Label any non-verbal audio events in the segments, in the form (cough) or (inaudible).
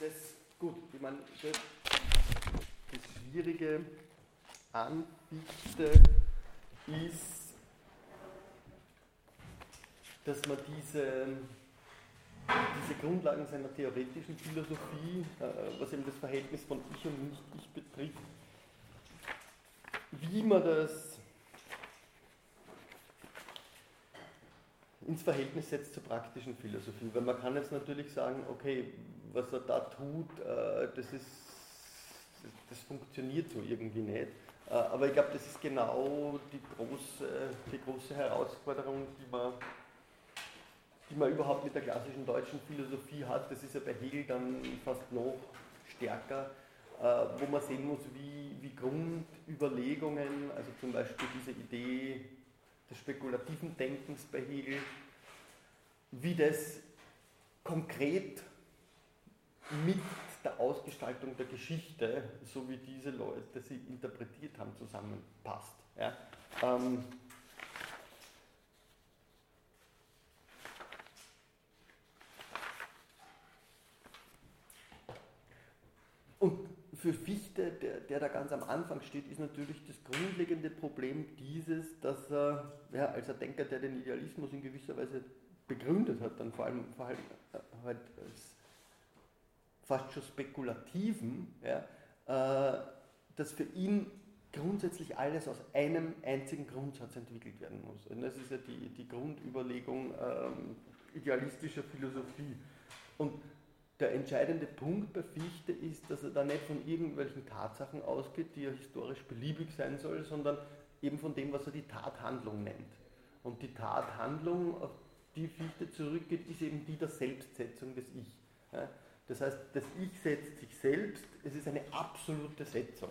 das, gut, ich meine, das, das Schwierige an ist, dass man diese, diese Grundlagen seiner theoretischen Philosophie, äh, was eben das Verhältnis von Ich und Nicht-Ich betrifft, wie man das ins Verhältnis setzt zur praktischen Philosophie. Weil man kann jetzt natürlich sagen, okay, was er da tut, äh, das, ist, das funktioniert so irgendwie nicht. Äh, aber ich glaube, das ist genau die große, die große Herausforderung, die man, die man überhaupt mit der klassischen deutschen Philosophie hat. Das ist ja bei Hegel dann fast noch stärker, äh, wo man sehen muss, wie, wie Grundüberlegungen, also zum Beispiel diese Idee des spekulativen Denkens bei Hegel, wie das konkret mit der Ausgestaltung der Geschichte, so wie diese Leute sie interpretiert haben, zusammenpasst. Ja? Ähm, und für Fichte, der, der, da ganz am Anfang steht, ist natürlich das grundlegende Problem dieses, dass er ja, als ein Denker, der den Idealismus in gewisser Weise begründet hat, dann vor allem, vor allem äh, halt als fast schon spekulativen, ja, äh, dass für ihn grundsätzlich alles aus einem einzigen Grundsatz entwickelt werden muss. Und das ist ja die, die Grundüberlegung ähm, idealistischer Philosophie. Und der entscheidende Punkt bei Fichte ist, dass er da nicht von irgendwelchen Tatsachen ausgeht, die ja historisch beliebig sein soll, sondern eben von dem, was er die Tathandlung nennt. Und die Tathandlung, auf die Fichte zurückgeht, ist eben die der Selbstsetzung des Ich. Das heißt, das Ich setzt sich selbst, es ist eine absolute Setzung.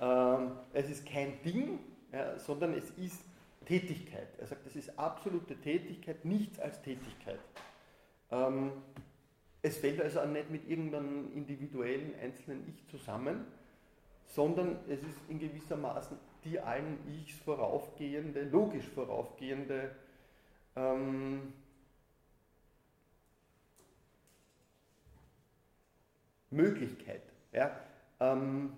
Ähm, es ist kein Ding, sondern es ist Tätigkeit. Er sagt, es ist absolute Tätigkeit, nichts als Tätigkeit. Ähm, es fällt also nicht mit irgendeinem individuellen, einzelnen Ich zusammen, sondern es ist in gewisser Maßen die allen Ichs voraufgehende, logisch voraufgehende ähm, Möglichkeit. Ja? Ähm,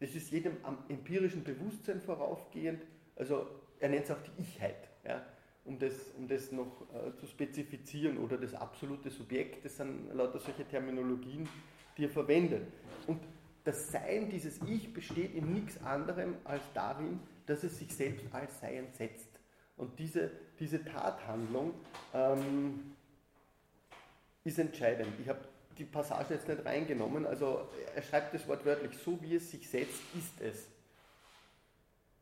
das ist jedem empirischen Bewusstsein voraufgehend, also er nennt es auch die Ichheit, ja? um, das, um das noch äh, zu spezifizieren, oder das absolute Subjekt, das sind lauter solche Terminologien, die er verwendet. Und das Sein dieses Ich besteht in nichts anderem als darin, dass es sich selbst als Sein setzt. Und diese, diese Tathandlung ähm, ist entscheidend. Ich habe die Passage jetzt nicht reingenommen, also er schreibt das Wort wörtlich, so wie es sich setzt, ist es.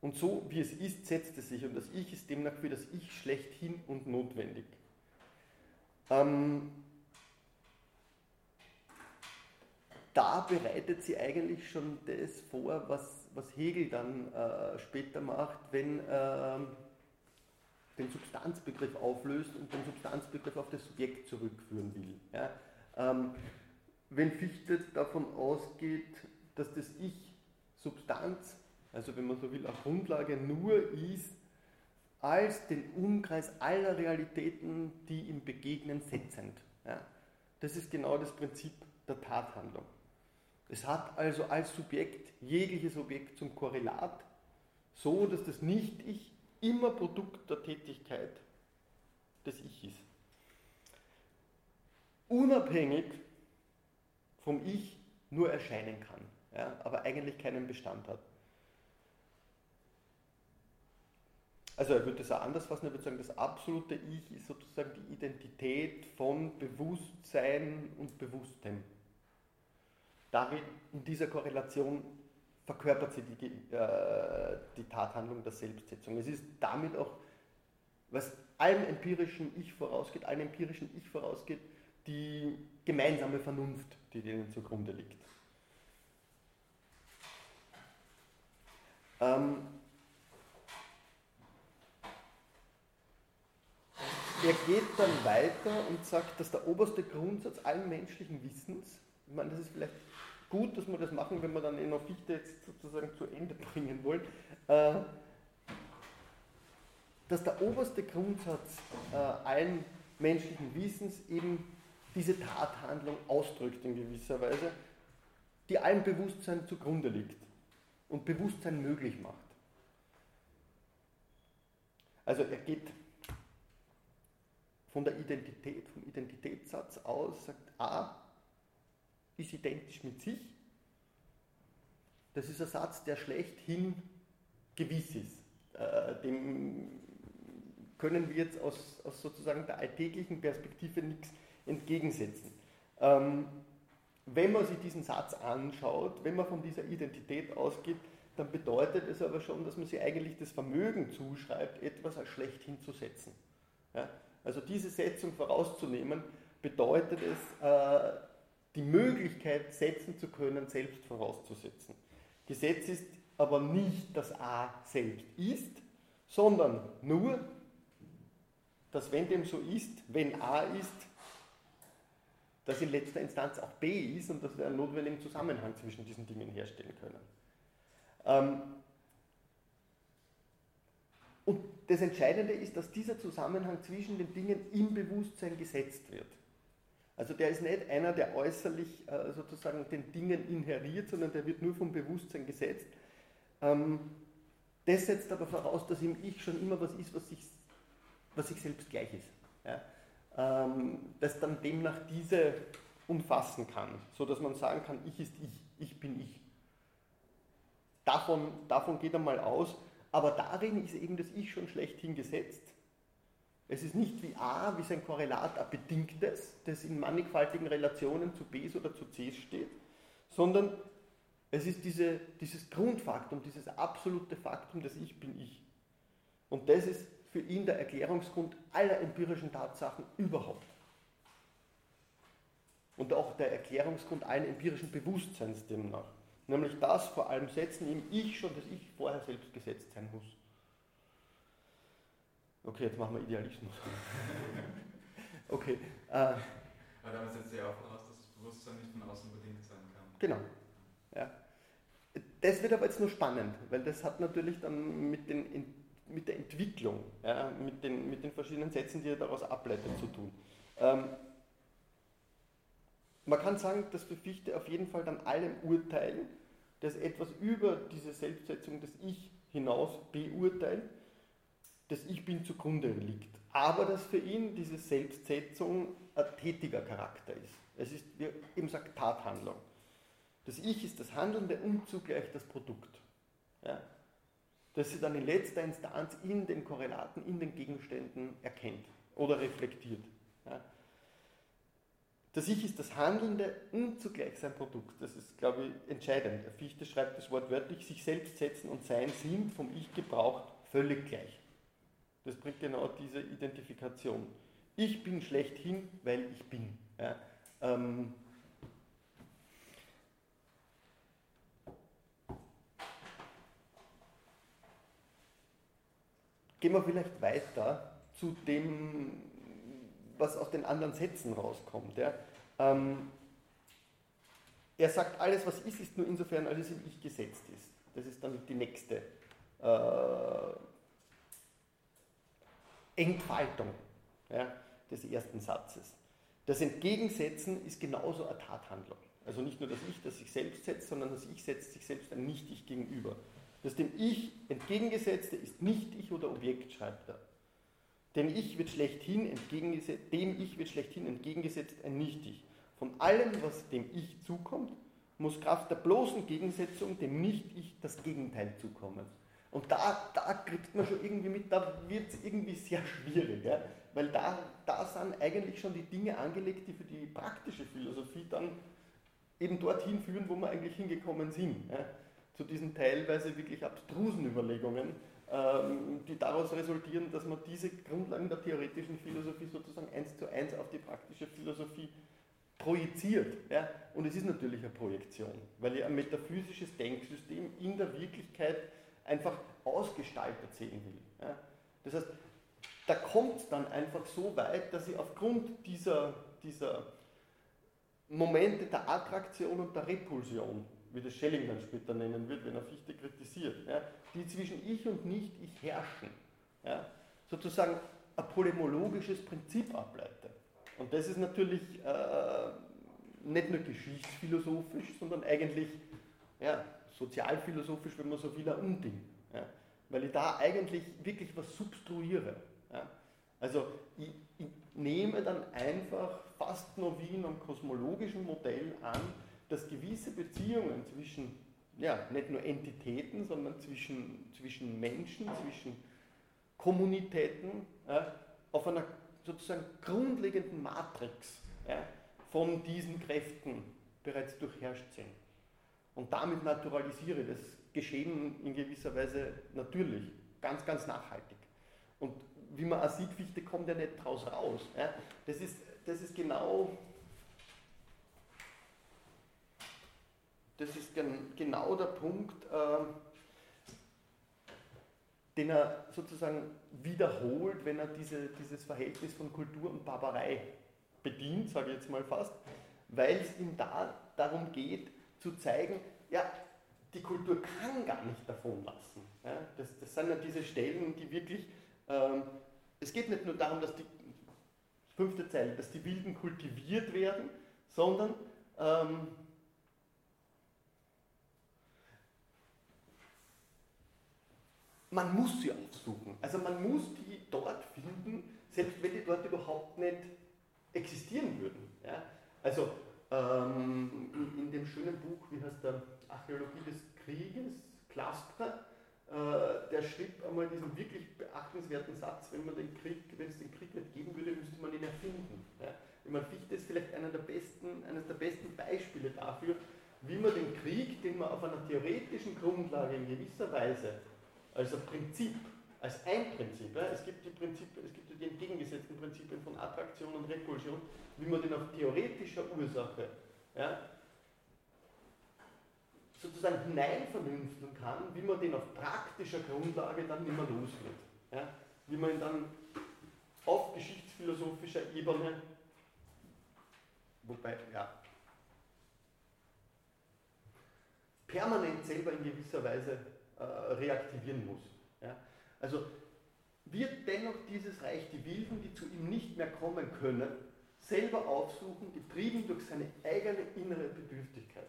Und so wie es ist, setzt es sich. Und das Ich ist demnach für das Ich schlechthin und notwendig. Ähm, da bereitet sie eigentlich schon das vor, was, was Hegel dann äh, später macht, wenn äh, den Substanzbegriff auflöst und den Substanzbegriff auf das Subjekt zurückführen will. Ja? Ähm, wenn Fichte davon ausgeht, dass das Ich Substanz, also wenn man so will, auf Grundlage nur ist, als den Umkreis aller Realitäten, die ihm begegnen, setzend. Ja? Das ist genau das Prinzip der Tathandlung. Es hat also als Subjekt jegliches Objekt zum Korrelat, so dass das Nicht-Ich immer Produkt der Tätigkeit des Ich ist. Unabhängig vom Ich nur erscheinen kann, ja, aber eigentlich keinen Bestand hat. Also er würde das auch anders fassen, er würde sagen, das absolute Ich ist sozusagen die Identität von Bewusstsein und Bewusstem. Darin, in dieser Korrelation verkörpert sie die, äh, die Tathandlung der Selbstsetzung. Es ist damit auch, was allem empirischen Ich vorausgeht, allem empirischen Ich vorausgeht, die gemeinsame Vernunft, die denen zugrunde liegt. Ähm, er geht dann weiter und sagt, dass der oberste Grundsatz allen menschlichen Wissens, ich meine, das ist vielleicht gut, dass wir das machen, wenn wir dann eh noch Fichte jetzt sozusagen zu Ende bringen wollen, äh, dass der oberste Grundsatz äh, allen menschlichen Wissens eben diese Tathandlung ausdrückt in gewisser Weise, die allem Bewusstsein zugrunde liegt und Bewusstsein möglich macht. Also er geht von der Identität, vom Identitätssatz aus, sagt A ist identisch mit sich. Das ist ein Satz, der schlechthin gewiss ist. Äh, dem können wir jetzt aus, aus, sozusagen der alltäglichen Perspektive nichts entgegensetzen. Ähm, wenn man sich diesen Satz anschaut, wenn man von dieser Identität ausgeht, dann bedeutet es aber schon, dass man sich eigentlich das Vermögen zuschreibt, etwas als schlechthin zu setzen. Ja? Also diese Setzung vorauszunehmen, bedeutet es, äh, die Möglichkeit setzen zu können, selbst vorauszusetzen. Gesetz ist aber nicht, dass A selbst ist, sondern nur, dass wenn dem so ist, wenn A ist, dass in letzter Instanz auch B ist und dass wir einen notwendigen Zusammenhang zwischen diesen Dingen herstellen können. Ähm, und das Entscheidende ist, dass dieser Zusammenhang zwischen den Dingen im Bewusstsein gesetzt wird. Also der ist nicht einer, der äußerlich äh, sozusagen den Dingen inheriert, sondern der wird nur vom Bewusstsein gesetzt. Ähm, das setzt aber voraus, dass im Ich schon immer was ist, was sich, was sich selbst gleich ist. Ja? Ähm, das dann demnach diese umfassen kann, sodass man sagen kann, ich ist ich, ich bin ich. Davon, davon geht er mal aus, aber darin ist eben das Ich schon schlechthin gesetzt. Es ist nicht wie A, wie sein Korrelat ein bedingtes, das in mannigfaltigen Relationen zu Bs oder zu Cs steht, sondern es ist diese, dieses Grundfaktum, dieses absolute Faktum, das Ich bin Ich. Und das ist für ihn der Erklärungsgrund aller empirischen Tatsachen überhaupt. Und auch der Erklärungsgrund allen empirischen Bewusstseins demnach. Nämlich das vor allem setzen im Ich schon, das Ich vorher selbst gesetzt sein muss. Okay, jetzt machen wir Idealismus. (laughs) okay. Äh, Aber damit setzt ihr auch voraus, dass das Bewusstsein nicht von außen bedingt sein kann. Genau. Ja. Das wird aber jetzt nur spannend, weil das hat natürlich dann mit, den, mit der Entwicklung, ja, mit, den, mit den verschiedenen Sätzen, die er daraus ableitet, zu tun. Ähm, man kann sagen, dass für Fichte auf jeden Fall dann allem urteilen, das etwas über diese Selbstsetzung des Ich hinaus beurteilt, das Ich bin zugrunde liegt. Aber dass für ihn diese Selbstsetzung ein tätiger Charakter ist. Es ist, wie er eben sagt, Tathandlung. Das Ich ist das Handelnde und zugleich das Produkt. Ja? Das sie dann in letzter Instanz in den Korrelaten, in den Gegenständen erkennt oder reflektiert. Ja? Das Ich ist das Handelnde und zugleich sein Produkt. Das ist, glaube ich, entscheidend. Fichte schreibt das Wort wörtlich, sich selbst setzen und sein sind vom Ich gebraucht völlig gleich. Das bringt genau diese Identifikation. Ich bin schlechthin, weil ich bin. Ja, ähm, gehen wir vielleicht weiter zu dem, was aus den anderen Sätzen rauskommt. Ja. Ähm, er sagt, alles was ist, ist nur insofern, als es im Ich gesetzt ist. Das ist dann die nächste äh, Entfaltung ja, des ersten Satzes. Das Entgegensetzen ist genauso eine Tathandlung. Also nicht nur das Ich, das sich selbst setzt, sondern das Ich setzt sich selbst ein Nicht-Ich gegenüber. Das dem Ich entgegengesetzte ist Nicht-Ich oder Objekt, schreibt er. Dem Ich wird schlechthin entgegengesetzt, dem Ich wird schlechthin entgegengesetzt ein Nicht-Ich. Von allem, was dem Ich zukommt, muss Kraft der bloßen Gegensetzung dem Nicht-Ich das Gegenteil zukommen. Und da, da kriegt man schon irgendwie mit, da wird es irgendwie sehr schwierig, ja? weil da, da sind eigentlich schon die Dinge angelegt, die für die praktische Philosophie dann eben dorthin führen, wo wir eigentlich hingekommen sind. Ja? Zu diesen teilweise wirklich abstrusen Überlegungen, ähm, die daraus resultieren, dass man diese Grundlagen der theoretischen Philosophie sozusagen eins zu eins auf die praktische Philosophie projiziert. Und es ist natürlich eine Projektion, weil ich ein metaphysisches Denksystem in der Wirklichkeit einfach ausgestaltet sehen will. Das heißt, da kommt es dann einfach so weit, dass ich aufgrund dieser, dieser Momente der Attraktion und der Repulsion, wie das Schelling dann später nennen wird, wenn er Fichte kritisiert, ja, die zwischen Ich und Nicht-Ich herrschen, ja, sozusagen ein polemologisches Prinzip ableite. Und das ist natürlich äh, nicht nur geschichtsphilosophisch, sondern eigentlich ja, sozialphilosophisch, wenn man so will, ein Unding. Ja? Weil ich da eigentlich wirklich was substruiere. Ja? Also ich, ich, nehme dann einfach fast nur wie in einem kosmologischen Modell an, dass gewisse Beziehungen zwischen, ja, nicht nur Entitäten, sondern zwischen, zwischen Menschen, zwischen Kommunitäten ja, auf einer sozusagen grundlegenden Matrix ja, von diesen Kräften bereits durchherrscht sind. Und damit naturalisiere das Geschehen in gewisser Weise natürlich, ganz, ganz nachhaltig. Und wie man auch sieht, Fichte kommt ja nicht draus raus. Ja. Das, ist, das ist genau das ist gen, genau der Punkt, äh, den er sozusagen wiederholt, wenn er diese, dieses Verhältnis von Kultur und Barbarei bedient, sage ich jetzt mal fast, weil es ihm da darum geht, zu zeigen, ja, die Kultur kann gar nicht davon lassen. Ja, das, das, sind ja diese Stellen, die wirklich, ähm, es geht nicht nur darum, dass die, fünfte Zeile, dass die Wilden kultiviert werden, sondern ähm, man muss sie aufsuchen. Also man muss die dort finden, selbst wenn die dort überhaupt nicht existieren würden. Ja? Also ähm, in, in, dem schönen Buch, wie heißt der Archäologie des Krieges, Klastra, äh, der schrieb einmal diesen wirklich beachtenswerten Satz, wenn man den Krieg, wenn es den Krieg nicht geben würde, müsste man ihn erfinden. Ja? Ich meine, Fichte ist vielleicht einer der besten, eines der besten Beispiele dafür, wie man den Krieg, den man auf einer theoretischen Grundlage in gewisser Weise als ein Prinzip, als ein Prinzip. Ja. Es gibt die Prinzipien, es gibt die entgegengesetzten Prinzipien von Attraktion und Repulsion, wie man den auf theoretischer Ursache ja, sozusagen hineinvernünfteln kann, wie man den auf praktischer Grundlage dann nicht mehr los wird. Ja. Wie man ihn dann auf geschichtsphilosophischer Ebene, wobei, ja, permanent selber in gewisser Weise reaktivieren muss. Ja? Also wird dennoch dieses Reich die Wilden, die zu ihm nicht mehr kommen können, selber aufsuchen, getrieben durch seine eigene innere Bedürftigkeit.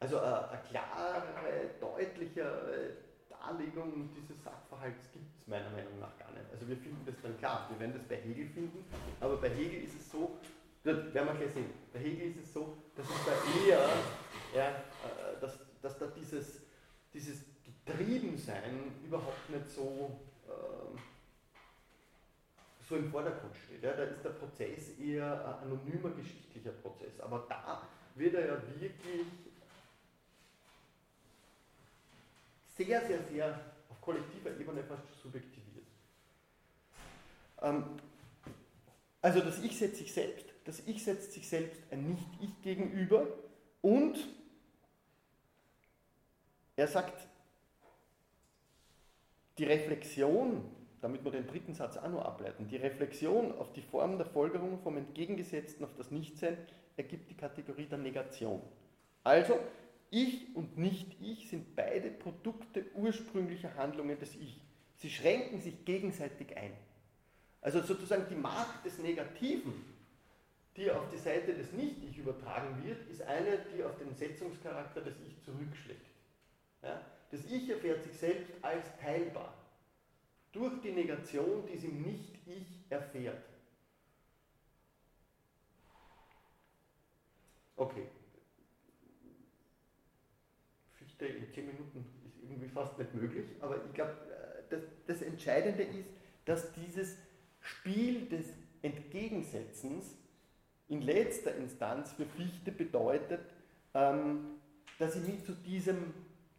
Also eine, äh, eine klare, deutliche Darlegung dieses Sachverhalts gibt es meiner Meinung nach gar nicht. Also wir finden das dann klar, wir werden das bei Hegel finden, aber bei Hegel ist es so, das werden wir gleich sehen, bei Hegel ist es so, dass es da eher, ja, äh, dass, dass da dieses dieses Getriebensein überhaupt nicht so, äh, so im Vordergrund steht. Ja. Da ist der Prozess eher ein anonymer geschichtlicher Prozess. Aber da wird er ja wirklich sehr, sehr, sehr auf kollektiver Ebene fast subjektiviert. Ähm, also das Ich setzt sich selbst, das Ich setzt sich selbst ein Nicht-Ich gegenüber und er sagt, die Reflexion, damit wir den dritten Satz auch noch ableiten, die Reflexion auf die Form der Folgerung vom Entgegengesetzten auf das Nichtsein ergibt die Kategorie der Negation. Also, ich und Nicht-Ich sind beide Produkte ursprünglicher Handlungen des Ich. Sie schränken sich gegenseitig ein. Also sozusagen die Macht des Negativen, die auf die Seite des Nicht-Ich übertragen wird, ist eine, die auf den Setzungscharakter des Ich zurückschlägt. Ja? Das Ich erfährt sich selbst als teilbar. Durch die Negation, die es im Nicht-Ich erfährt. Okay. Fichte in 10 Minuten ist irgendwie fast nicht möglich, aber ich glaube, äh, das, das Entscheidende ist, dass dieses Spiel des Entgegensetzens in letzter Instanz für Fichte bedeutet, ähm, dass ich mich zu diesem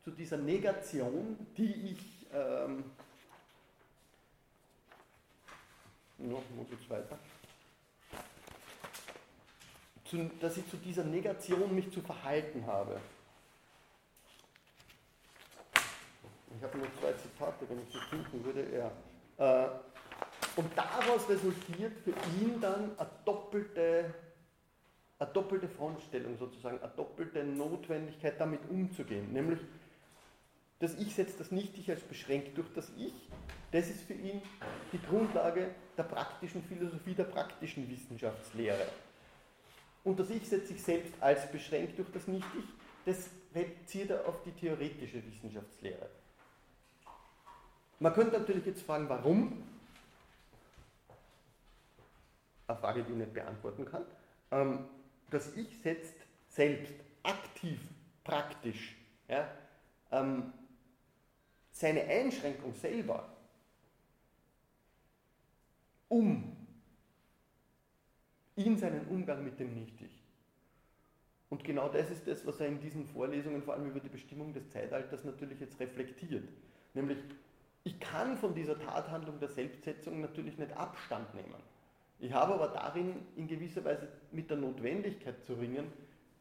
zu dieser Negation, die ich, ähm, no, wo geht's weiter? Zu, dass ich zu dieser Negation mich zu verhalten habe. Ich habe nur zwei Zitate, wenn ich sie finden würde, er. Äh, und daraus resultiert für ihn dann eine doppelte, eine doppelte Frontstellung sozusagen, eine doppelte Notwendigkeit damit umzugehen. Nämlich Das Ich setzt das Nicht-Ich als beschränkt durch das Ich. Das ist für ihn die Grundlage der praktischen Philosophie, der praktischen Wissenschaftslehre. Und das Ich setzt sich selbst als beschränkt durch das Nicht-Ich. Das bezieht er auf die theoretische Wissenschaftslehre. Man könnte natürlich jetzt fragen, warum? Eine Frage, die ich nicht beantworten kann. Ähm, das Ich setzt selbst aktiv, praktisch, ja, ähm, seine Einschränkung selber um in seinen Umgang mit dem Nicht-Ich. Und genau das ist das, was er in diesen Vorlesungen, vor allem über die Bestimmung des Zeitalters, natürlich jetzt reflektiert. Nämlich, ich kann von dieser Tathandlung der Selbstsetzung natürlich nicht Abstand nehmen. Ich habe aber darin in gewisser Weise mit der Notwendigkeit zu ringen,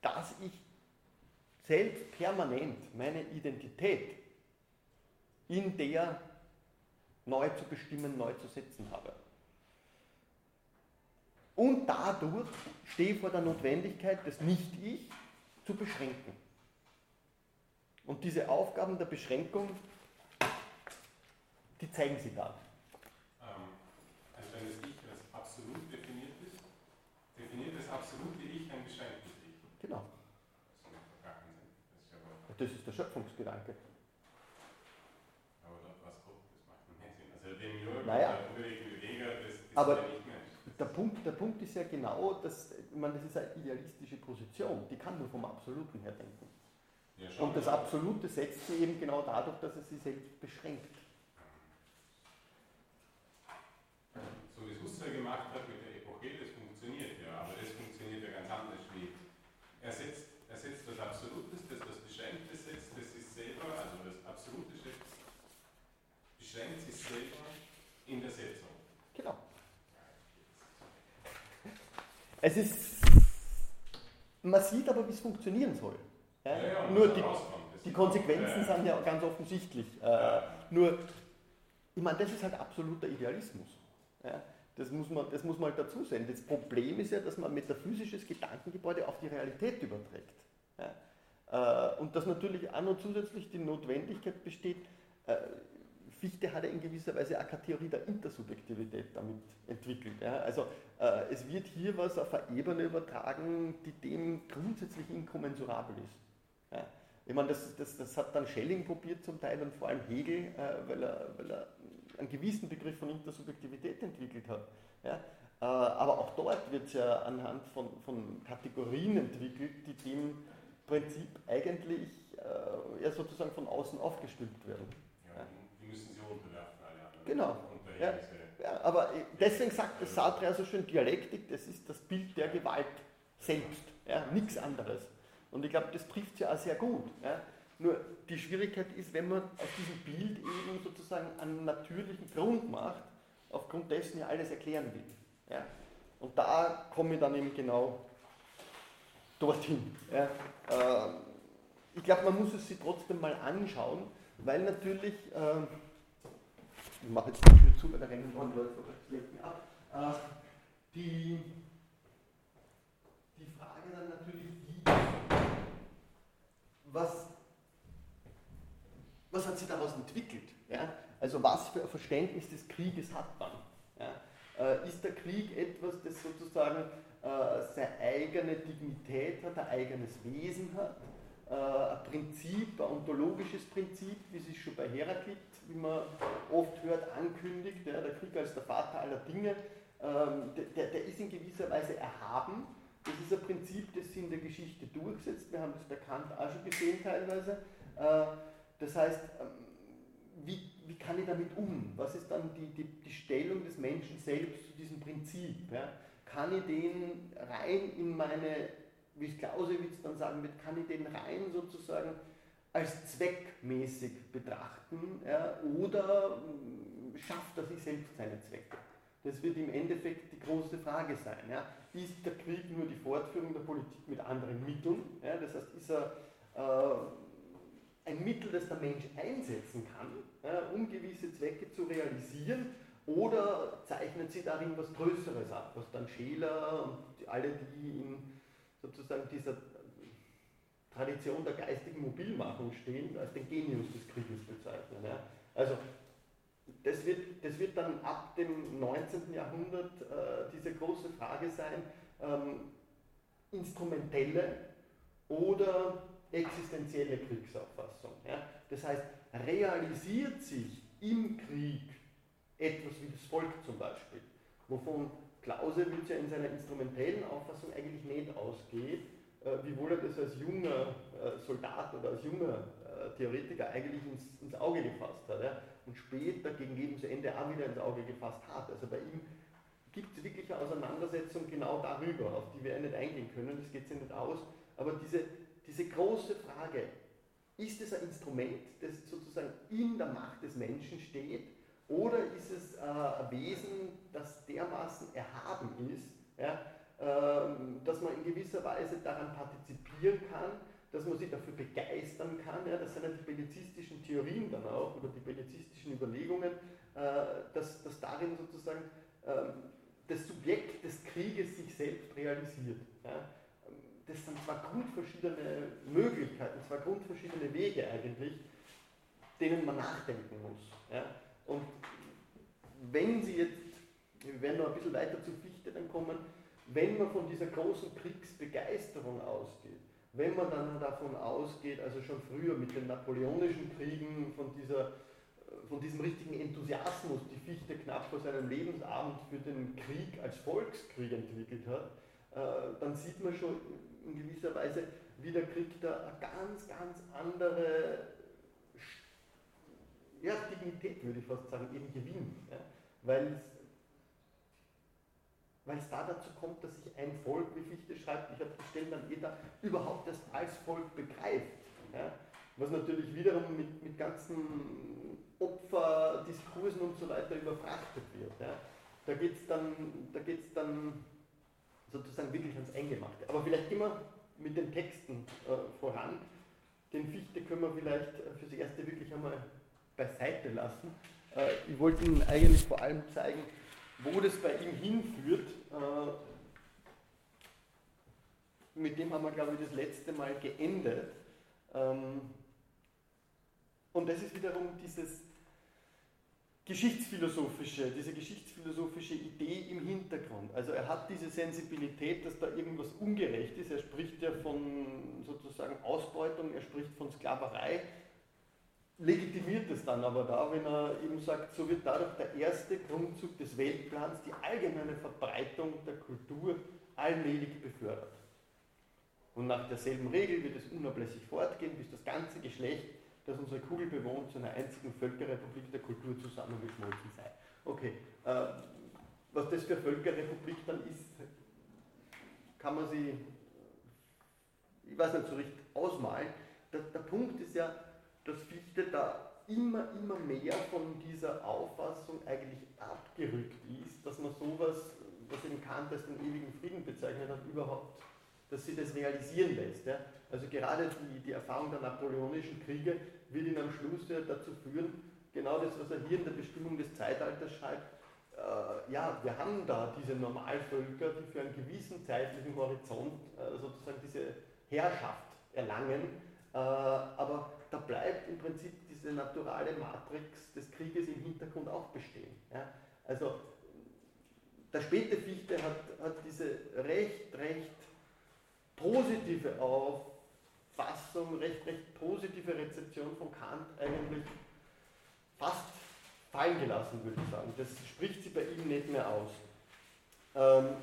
dass ich selbst permanent meine Identität in der neu zu bestimmen, neu zu setzen habe. Und dadurch stehe ich vor der Notwendigkeit, das Nicht-Ich zu beschränken. Und diese Aufgaben der Beschränkung, die zeigen sie da. Ähm, also wenn das Ich als absolut definiert ist, definiert das absolute Ich ein beschränktes Ich. Genau. Das ist der Schöpfungsgedanke. aber was kommt, das macht mehr Sinn. Also dem Jürgen Naja. Aber-. Der Punkt, der Punkt ist ja genau, dass, meine, das ist eine idealistische Position, die kann nur vom Absoluten her denken. Ja, Und das Absolute setzt sie eben genau dadurch, dass es sie selbst beschränkt. So wie es Husserl gemacht hat mit der Epoche, das funktioniert ja, aber das funktioniert ja ganz anders wie. Er setzt, er setzt was Absolutes, das was Beschränktes setzt, das ist selber, also das Absolute setzt, beschränkt sich selber in der Setzung. Genau. Es ist, man sieht aber, wie es funktionieren soll. Ja? Ja, ja, nur die, die Konsequenzen sind ja ganz offensichtlich. Äh. Nur, ich meine, das ist halt absoluter Idealismus. Das, muss man, das muss man halt dazu sehen. Das Problem ist ja, dass man metaphysisches Gedankengebäude auf die Realität überträgt. Äh, und dass natürlich auch noch zusätzlich die Notwendigkeit besteht, äh, Fichte hat ja in gewisser Weise keine Theorie der Intersubjektivität damit entwickelt. Ja? Also äh, es wird hier was auf eine Ebene übertragen, die dem grundsätzlich inkommensurabel ist. Ja? Ich meine, das, das, das hat dann Schelling probiert zum Teil und vor allem Hegel, äh, weil, er, weil er einen gewissen Begriff von Intersubjektivität entwickelt hat. Ja? Äh, aber auch dort wird es ja anhand von, von Kategorien entwickelt, die dem Prinzip eigentlich äh, ja sozusagen von außen aufgestülpt werden. Ja, die müssen sie unterwerfen, alle anderen. Genau. Ja. Ja, aber äh, deswegen sagt der Sartre ja so schön, Dialektik, das ist das Bild der Gewalt selbst, ja, nichts anderes. Und ich glaube, das trifft ja auch sehr gut. Ja. Nur die Schwierigkeit ist, wenn man aus diesem Bild eben sozusagen einen natürlichen Grund macht, aufgrund dessen ja alles erklären will. Ja. Und da komme ich dann eben genau dorthin. Ja. Ähm, ich glaube, man muss es sich trotzdem mal anschauen, weil natürlich, ähm, ich mache jetzt die Tür zu, weil da rennen noch Leute ab, äh, die, die Frage dann natürlich die, was, was hat sich daraus entwickelt? Ja? Also was für ein Verständnis des Krieges hat man? Ja? Äh, ist der Krieg etwas, das sozusagen äh, seine eigene Dignität hat, ein eigenes Wesen hat, äh, ein Prinzip, ein ontologisches Prinzip, wie sich schon bei Heraklit, wie man oft hört, ankündigt, ja, der Krieg als der Vater aller Dinge, ähm, der, der, ist in gewisser Weise erhaben. Das ist ein Prinzip, das sich in der Geschichte durchsetzt. Wir haben das bei Kant auch schon gesehen teilweise. Äh, das heißt, ähm, wie, wie kann ich damit um? Was ist dann die, die, die Stellung des Menschen selbst zu diesem Prinzip? Ja? Kann ich den rein in meine, wie es Clausewitz dann sagen wird, kann ich den rein sozusagen als zweckmäßig betrachten ja? oder mm, schafft er sich selbst seine Zwecke? Das wird im Endeffekt die große Frage sein. Ja? Ist der Krieg nur die Fortführung der Politik mit anderen Mitteln? Ja? Das heißt, ist er äh, ein Mittel, das der Mensch einsetzen kann, ja, um gewisse Zwecke zu realisieren, oder zeichnet sie darin was Größeres ab, was dann Scheler und alle, die in sozusagen dieser Tradition der geistigen Mobilmachung stehen, als den Genius des Krieges bezeichnen. Ja. Also das wird, das wird dann ab dem 19. Jahrhundert äh, diese große Frage sein, ähm, instrumentelle oder existenzielle Kriegsauffassung. Ja? Das heißt, realisiert sich im Krieg etwas wie das Volk zum Beispiel, wovon Clausewitz ja in seiner instrumentellen Auffassung eigentlich nicht ausgeht, äh, wiewohl er das als junger äh, Soldat oder als junger äh, Theoretiker eigentlich ins, ins Auge gefasst hat ja? und später gegen Lebensende auch wieder ins Auge gefasst hat. Also bei ihm gibt es wirklich eine Auseinandersetzung genau darüber, auf die wir ja nicht eingehen können, das geht sich nicht aus, aber diese, diese große Frage, ist es ein Instrument, das sozusagen in der Macht des Menschen steht, oder ist es ein Wesen, das dermaßen erhaben ist, ja, dass man in gewisser Weise daran partizipieren kann, dass man sich dafür begeistern kann, ja, das sind ja die bellizistischen Theorien dann auch, oder die bellizistischen Überlegungen, äh, dass, dass darin sozusagen ähm, das Subjekt des Krieges sich selbst realisiert. Ja das sind zwei grundverschiedene Möglichkeiten, zwei grundverschiedene Wege eigentlich, denen man nachdenken muss. Ja? Und wenn Sie jetzt, wir werden noch ein bisschen weiter zu Fichte dann kommen, wenn man von dieser großen Kriegsbegeisterung ausgeht, wenn man dann davon ausgeht, also schon früher mit den napoleonischen Kriegen, von, dieser, von diesem richtigen Enthusiasmus, die Fichte knapp vor seinem Lebensabend für den Krieg als Volkskrieg entwickelt hat, äh, dann sieht man schon in gewisser Weise, wieder kriegt er eine ganz, ganz andere ja, Dignität, würde ich fast sagen, eben Gewinn. Ja? Weil es da dazu kommt, dass sich ein Volk, wie Fichte schreibt, ich habe die Stellen dann jeder, überhaupt erst als Volk begreift. Ja? Was natürlich wiederum mit, mit ganzen Opferdiskursen und so weiter überfrachtet wird. Ja? Da geht es dann, da dann sozusagen wirklich ans Eingemachte. Aber vielleicht immer mit den Texten äh, voran. Den Fichte können wir vielleicht äh, fürs Erste wirklich einmal beiseite lassen. Äh, ich wollte Ihnen eigentlich vor allem zeigen, wo das bei ihm hinführt. Äh, mit dem haben wir, glaube ich, das letzte Mal geendet. Ähm, und das ist wiederum dieses geschichtsphilosophische, diese geschichtsphilosophische Idee im Hintergrund. Also er hat diese Sensibilität, dass da irgendwas ungerecht ist. Er spricht ja von sozusagen Ausbeutung, er spricht von Sklaverei, legitimiert es dann aber da, wenn er eben sagt, so wird dadurch der erste Grundzug des Weltplans, die allgemeine Verbreitung der Kultur, allmählich befördert. Und nach derselben Regel wird es unablässig fortgehen, bis das ganze Geschlecht dass unsere Kugel bewohnt zu einer einzigen Völkerrepublik der Kultur zusammengeschmolzen sei. Okay, äh, was das für Völkerrepublik dann ist, kann man sich, ich weiß nicht so richtig ausmalen. Der, der Punkt ist ja, dass Fichte da immer, immer mehr von dieser Auffassung eigentlich abgerückt ist, dass man sowas, was eben Kant als den ewigen Frieden bezeichnet hat, überhaupt, dass sie das realisieren lässt. Ja? Also gerade die, die Erfahrung der napoleonischen Kriege wird ihn am Schluss ja dazu führen, genau das, was er hier in der Bestimmung des Zeitalters schreibt, äh, ja, wir haben da diese Normalvölker, die für einen gewissen zeitlichen Horizont äh, sozusagen diese Herrschaft erlangen, äh, aber da bleibt im Prinzip diese naturale Matrix des Krieges im Hintergrund auch bestehen. Ja? Also der späte Fichte hat, hat diese recht, recht positive auf Fassung, recht, recht positive Rezeption von Kant eigentlich fast fallen gelassen, würde ich sagen. Das spricht sie bei ihm nicht mehr aus. Ähm,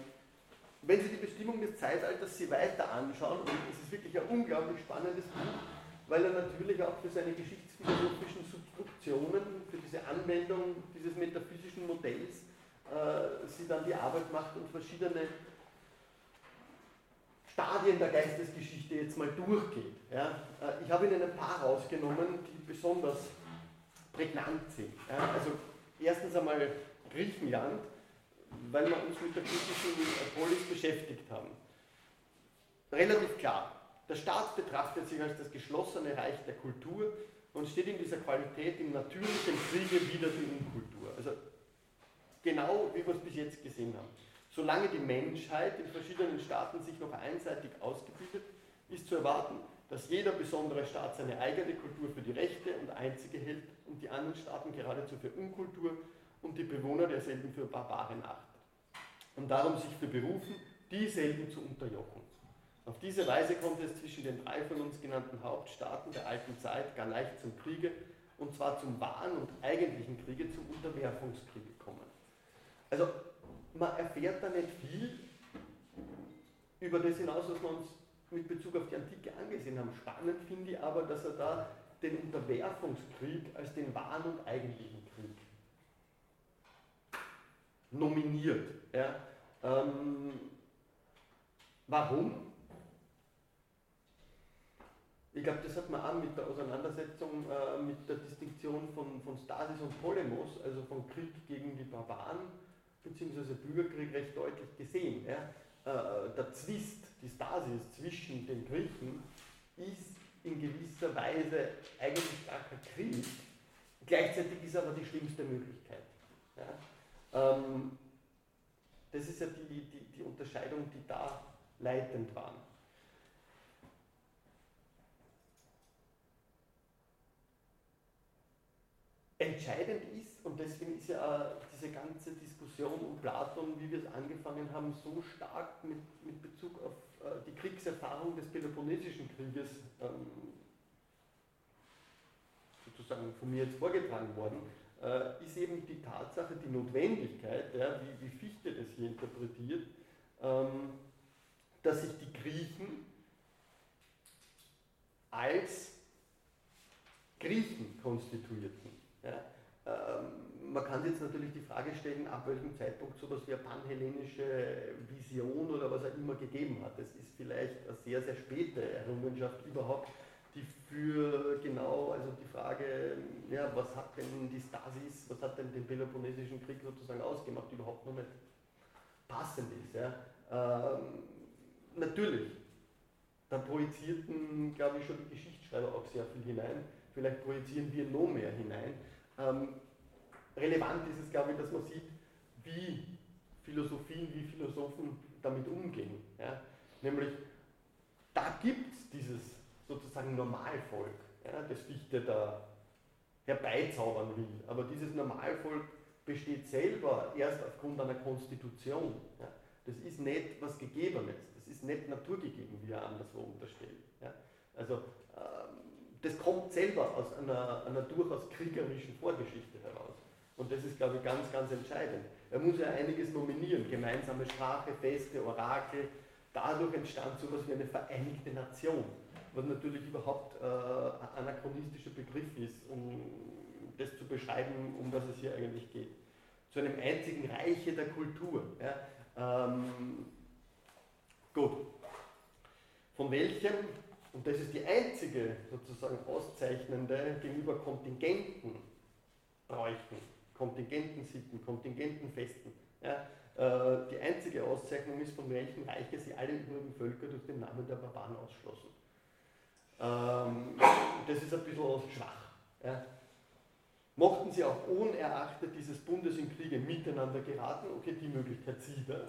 wenn Sie die Bestimmung des Zeitalters Sie weiter anschauen, und es ist wirklich ein unglaublich spannendes Buch, weil er natürlich auch für seine geschichtsphilosophischen Substruktionen, für diese Anwendung dieses metaphysischen Modells, äh, sie dann die Arbeit macht und verschiedene Stadien der Geistesgeschichte jetzt mal durchgeht. Ja. Äh, ich habe Ihnen ein paar rausgenommen, die besonders prägnant sind. Ja. Also erstens einmal Griechenland, weil wir uns mit der griechischen Polis beschäftigt haben. Relativ klar, der Staat betrachtet sich als das geschlossene Reich der Kultur und steht in dieser Qualität im natürlichen Kriege wieder die Unkultur. Also genau wie wir es bis jetzt gesehen haben solange die Menschheit in verschiedenen Staaten sich noch einseitig ausgebildet, ist zu erwarten, dass jeder besondere Staat seine eigene Kultur für die rechte und einzige hält und die anderen Staaten geradezu für Unkultur und die Bewohner derselben für Barbaren achtet. Und darum sich für berufen, dieselben zu unterjochen. Auf diese Weise kommt es zwischen den drei von uns genannten Hauptstaaten der alten Zeit gar leicht zum Kriege, und zwar zum wahren und eigentlichen Kriege, zum Unterwerfungskriege kommen. Also man erfährt da nicht viel über das hinaus, was wir uns mit Bezug auf die Antike angesehen haben. Spannend finde ich aber, dass er da den Unterwerfungskrieg als den wahren und eigentlichen Krieg nominiert. Ja. Ähm, warum? Ich glaube, das hat man auch mit der Auseinandersetzung äh, mit der Distinktion von, von Stasis und Polemos, also von Krieg gegen die Barbaren bzw. Bürgerkrieg recht deutlich gesehen. Ja. Äh, der Zwist, die Stasis zwischen den Griechen ist in gewisser Weise eigentlich gar kein Krieg. Gleichzeitig ist aber die schlimmste Möglichkeit. Ja. Ähm, das ist ja die, die, die Unterscheidung, die da leitend war. Entscheidend ist, und deswegen ist ja diese ganze Diskussion um Platon, wie wir es angefangen haben, so stark mit, mit Bezug auf äh, die Kriegserfahrung des Peloponnesischen Krieges ähm, sozusagen von mir jetzt vorgetragen worden, äh, ist eben die Tatsache, die Notwendigkeit, ja, wie, wie Fichte das hier interpretiert, ähm, dass sich die Griechen als Griechen konstituierten. Ja? Ähm, man kann jetzt natürlich die Frage stellen, ab welchem Zeitpunkt sowas wie eine panhellenische Vision oder was er immer gegeben hat. Das ist vielleicht eine sehr, sehr späte Errungenschaft überhaupt, die für genau, also die Frage, ja, was hat denn die Stasis, was hat denn den Peloponnesischen Krieg sozusagen ausgemacht, überhaupt noch nicht passend ist. Ja. Ähm, natürlich, da projizierten, glaube ich, schon die Geschichtsschreiber auch sehr viel hinein. Vielleicht projizieren wir noch mehr hinein. Ähm, relevant ist es, glaube ich, dass man sieht, wie Philosophien, wie Philosophen damit umgehen. Ja. Nämlich, da gibt es dieses sozusagen Normalvolk, ja, das Fichte da herbeizaubern will. Aber dieses Normalvolk besteht selber erst aufgrund einer Konstitution. Ja. Das ist nicht was Gegebenes, das ist nicht naturgegeben, wie er anderswo unterstellt. Ja. Also ähm, das kommt selber aus einer, einer durchaus kriegerischen Vorgeschichte heraus. Und das ist, glaube ich, ganz, ganz entscheidend. Er muss ja einiges nominieren, gemeinsame Sprache, Feste, Orakel. Dadurch entstand so etwas wie eine vereinigte Nation was natürlich überhaupt äh, ein anachronistischer Begriff ist, um das zu beschreiben, um was es hier eigentlich geht. Zu einem einzigen Reiche der Kultur. Ja. Ähm, gut. Von welchem, und das ist die einzige sozusagen auszeichnende gegenüber Kontingenten bräuchten, Kontingentensitten, Kontingentenfesten. Ja, äh, die einzige Auszeichnung ist, von welchem Reiche sie alle übrigen Völker durch den Namen der Barbaren ausschlossen. Ähm, das ist ein bisschen schwach. Ja. Mochten sie auch unerachtet dieses Bundes in Kriege miteinander geraten, okay, die Möglichkeit sieht er,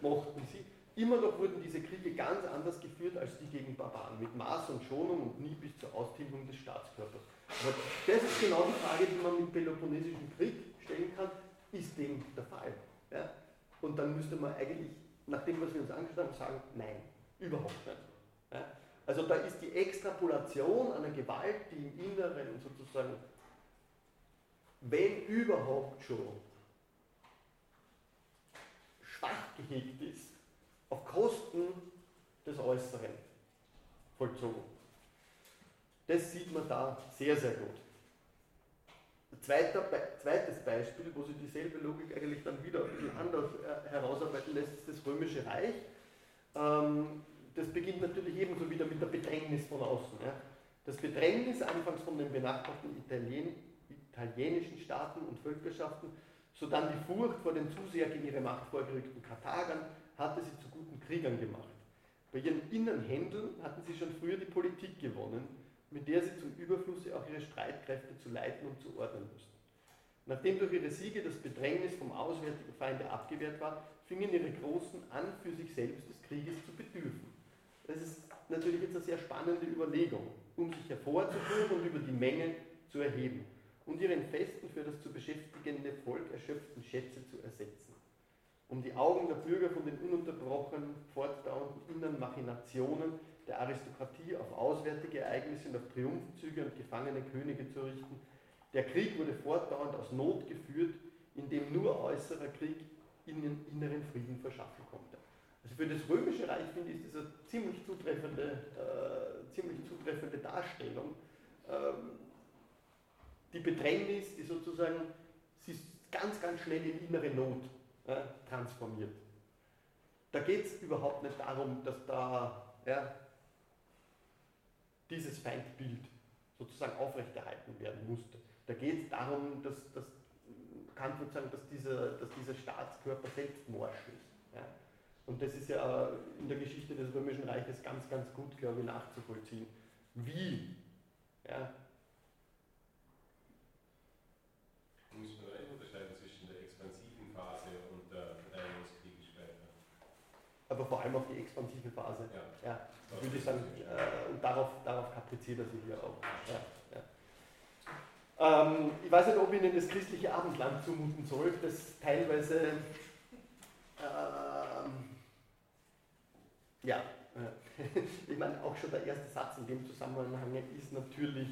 mochten sie, immer noch wurden diese Kriege ganz anders geführt als die gegen Barbaren, mit Maß und Schonung und nie bis zur Austilgung des Staatskörpers. Aber das ist genau die Frage, die man mit Peloponnesischem Krieg stellen kann, ist dem der Fall? Ja? Und dann müsste man eigentlich, nach dem, was wir uns angeschaut haben, sagen, nein, überhaupt nicht. Ja? Also da ist die Extrapolation einer Gewalt, die im Inneren sozusagen, wenn überhaupt schon, schwach gehegt ist, auf Kosten des Äußeren vollzogen. Das sieht man da sehr, sehr gut. Zweiter, zweites Beispiel, wo sich dieselbe Logik eigentlich dann wieder ein bisschen anders äh, herausarbeiten lässt, ist das Römische Reich. Ähm, das beginnt natürlich ebenso wieder mit der Bedrängnis von außen. Das Bedrängnis anfangs von den benachbarten Italien, italienischen Staaten und Völkerschaften, sodann die Furcht vor den zu sehr gegen ihre Macht vorgerückten Karthagern, hatte sie zu guten Kriegern gemacht. Bei ihren inneren Händeln hatten sie schon früher die Politik gewonnen, mit der sie zum Überflusse auch ihre Streitkräfte zu leiten und zu ordnen mussten. Nachdem durch ihre Siege das Bedrängnis vom auswärtigen Feinde abgewehrt war, fingen ihre Großen an, für sich selbst des Krieges zu bedürfen. das ist natürlich jetzt eine sehr spannende Überlegung, um sich hervorzutun und über die Menge zu erheben und ihren festen für das zu beschäftigende Volk erschöpften Schätze zu ersetzen, um die Augen der Bürger von den ununterbrochen fortdauernden inneren Machinationen der Aristokratie auf auswärtige Ereignisse und auf Triumphzüge und gefangene Könige zu richten. Der Krieg wurde fortdauernd aus Not geführt, indem nur äußerer Krieg ihnen inneren Frieden verschaffen konnte. Also für das Römische Reich finde ich das eine ziemlich zutreffende, äh, ziemlich zutreffende Darstellung. Ähm, die Bedrängnis, die sozusagen sich ganz, ganz schnell in innere Not äh, transformiert. Da geht es überhaupt nicht darum, dass da ja, dieses Feindbild sozusagen aufrechterhalten werden musste. Da geht es darum, dass, dass Kant würde sagen, dass dieser, dass dieser Staatskörper selbst morsch ist. Ja. Und das ist ja in der Geschichte des Römischen Reiches ganz, ganz gut, glaube ich, nachzuvollziehen. Wie ja, Muss man da unterscheiden zwischen der expansiven Phase und der Verteidigungskriege später? Aber vor allem auf die expansive Phase. Ja. ja würde ich sagen, äh, und darauf, darauf kapriziert er sich ja auch. Ja, ja. Ähm, ich weiß nicht, ob ich Ihnen das christliche Abendland zumuten soll, das teilweise, ähm, ja, äh, (laughs) ich meine, auch schon der erste Satz in dem Zusammenhang ist natürlich,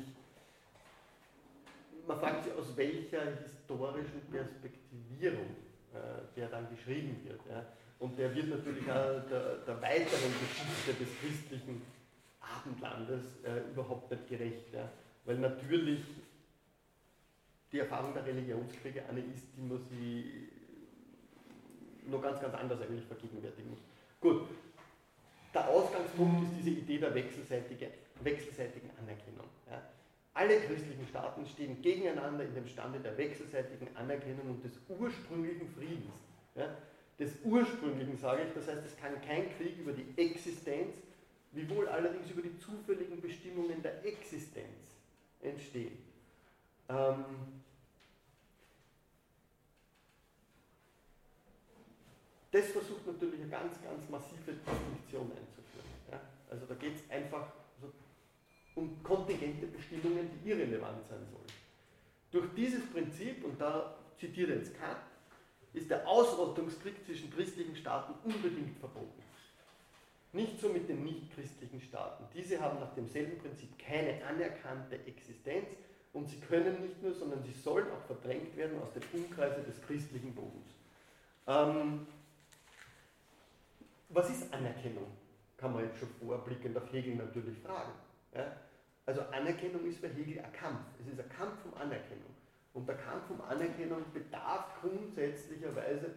man fragt sich, aus welcher historischen Perspektivierung äh, der dann geschrieben wird. Ja. Und der wird natürlich auch der, der weiteren Geschichte des christlichen Abendlandes äh, überhaupt nicht gerecht. Ja. Weil natürlich die Erfahrung der Religionskriege eine ist, die man sich noch ganz, ganz anders eigentlich vergegenwärtigen muss. Gut, der Ausgangspunkt ist diese Idee der wechselseitigen, wechselseitigen Anerkennung. Ja. Alle christlichen Staaten stehen gegeneinander in dem Stande der wechselseitigen Anerkennung und des ursprünglichen Friedens. Ja des Ursprünglichen, sage ich. Das heißt, es kann kein Krieg über die Existenz, wiewohl allerdings über die zufälligen Bestimmungen der Existenz entstehen. Ähm das versucht natürlich eine ganz, ganz massive Distinktion einzuführen. Ja? Also da geht es einfach um kontingente Bestimmungen, die irrelevant sein sollen. Durch dieses Prinzip, und da zitiert er jetzt Kant, ist der Ausrottungskrieg zwischen christlichen Staaten unbedingt verboten. Nicht so mit den nichtchristlichen Staaten. Diese haben nach demselben Prinzip keine anerkannte Existenz und sie können nicht nur, sondern sie sollen auch verdrängt werden aus dem Umkreise des christlichen Bodens. Ähm, was ist Anerkennung? Kann man jetzt schon vorblickend auf Hegel natürlich fragen. Ja? Also Anerkennung ist für Hegel ein Kampf. Es ist ein Kampf um Anerkennung. Und der Kampf um Anerkennung bedarf grundsätzlicherweise,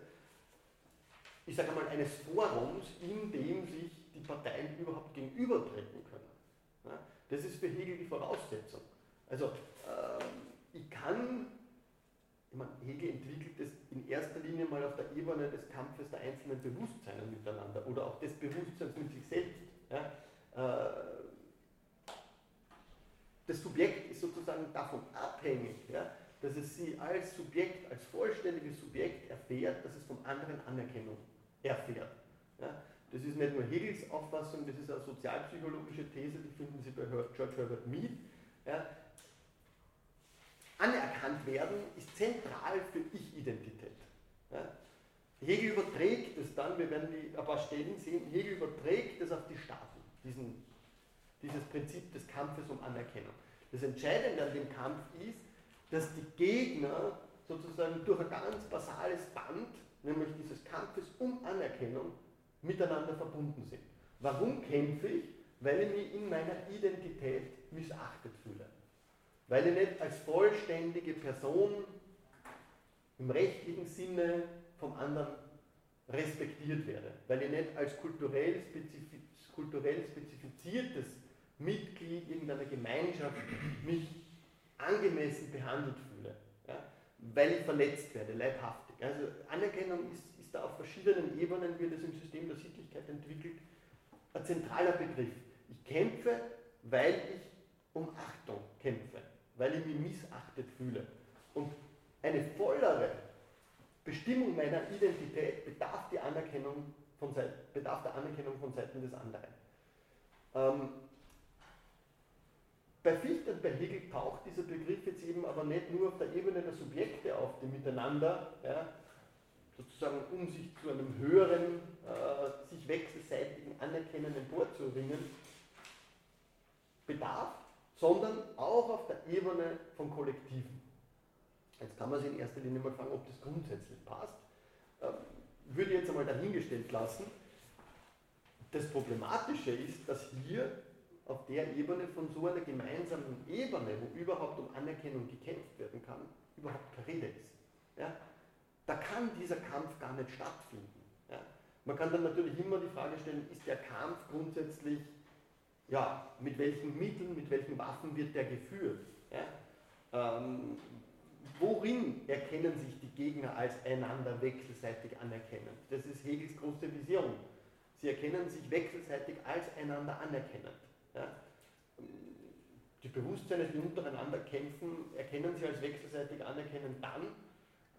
ich sage einmal, eines Forums, in dem sich die Parteien überhaupt gegenübertreten können. Das ist für Hegel die Voraussetzung. Also äh, ich kann, ich meine, Hegel entwickelt es in erster Linie mal auf der Ebene des Kampfes der einzelnen Bewusstseine miteinander oder auch des Bewusstseins mit sich selbst. Ja, äh, das Subjekt ist sozusagen davon abhängig, ja, dass es sie als Subjekt, als vollständiges Subjekt erfährt, dass es vom anderen Anerkennung erfährt. Ja? Das ist nicht nur Hegels Auffassung, das ist eine sozialpsychologische These, die finden Sie bei George Herbert Mead. Ja? Anerkannt werden ist zentral für Ich-Identität. Ja? Hegel überträgt es dann, wir werden die, ein paar Stellen sehen, Hegel überträgt es auf die Staaten, diesen, dieses Prinzip des Kampfes um Anerkennung. Das Entscheidende an dem Kampf ist, dass die Gegner sozusagen durch ein ganz basales Band, nämlich dieses Kampfes um Anerkennung, miteinander verbunden sind. Warum kämpfe ich? Weil ich mich in meiner Identität missachtet fühle. Weil ich nicht als vollständige Person im rechtlichen Sinne vom anderen respektiert werde. Weil ich nicht als kulturell, spezifiz kulturell spezifiziertes Mitglied irgendeiner Gemeinschaft mich angemessen behandelt fühle, ja, weil ich verletzt werde, leibhaftig. Also Anerkennung ist, ist da auf verschiedenen Ebenen, wird es im System der Sittlichkeit entwickelt, ein zentraler Begriff. Ich kämpfe, weil ich um Achtung kämpfe, weil ich mich missachtet fühle. Und eine vollere Bestimmung meiner Identität bedarf, die Anerkennung von, bedarf der Anerkennung von Seiten des anderen. Ähm, bei Fichte und bei Hegel taucht dieser Begriff jetzt eben aber nicht nur auf der Ebene der Subjekte auf, die miteinander ja, sozusagen um sich zu einem höheren, äh, sich wechselseitigen Anerkennen emporzuringen, bedarf, sondern auch auf der Ebene von Kollektiven. Jetzt kann man sich in erster Linie mal fragen, ob das grundsätzlich passt. Ähm, würde ich jetzt einmal dahingestellt lassen. Das Problematische ist, dass hier auf der Ebene von so einer gemeinsamen Ebene, wo überhaupt um Anerkennung gekämpft werden kann, überhaupt keine Rede ist. Ja? Da kann dieser Kampf gar nicht stattfinden. Ja? Man kann dann natürlich immer die Frage stellen, ist der Kampf grundsätzlich, ja, mit welchen Mitteln, mit welchen Waffen wird der geführt? Ja? Ähm, worin erkennen sich die Gegner als einander wechselseitig anerkennend? Das ist Hegels große Vision. Sie erkennen sich wechselseitig als einander anerkennend. Ja? Die Bewusstseine, die untereinander kämpfen, erkennen sie als wechselseitig anerkennend dann,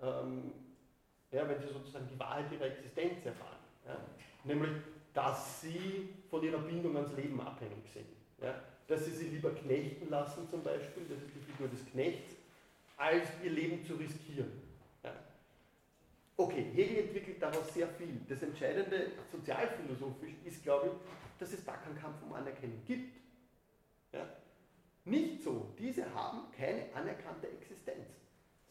ähm, ja, wenn sie sozusagen die Wahrheit ihrer Existenz erfahren. Ja? Nämlich, dass sie von ihrer Bindung ans Leben abhängig sind. Ja? Dass sie sich lieber knechten lassen zum Beispiel, das ist die Figur des Knechts, als ihr Leben zu riskieren. Ja? Okay, Hegel entwickelt daraus sehr viel. Das Entscheidende sozialphilosophisch ist, glaube ich, dass es da keinen Kampf um Anerkennung gibt. Ja? Nicht so. Diese haben keine anerkannte Existenz.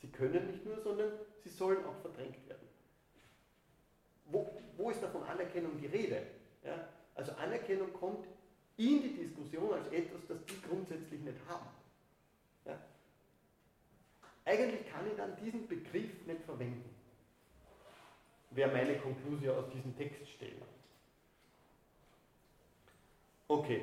Sie können nicht nur, sondern sie sollen auch verdrängt werden. Wo, wo ist da von Anerkennung die Rede? Ja? Also Anerkennung kommt in die Diskussion als etwas, das die grundsätzlich nicht haben. Ja? Eigentlich kann ich dann diesen Begriff nicht verwenden. Wäre meine Konklusion aus diesem Text stehen. Okay.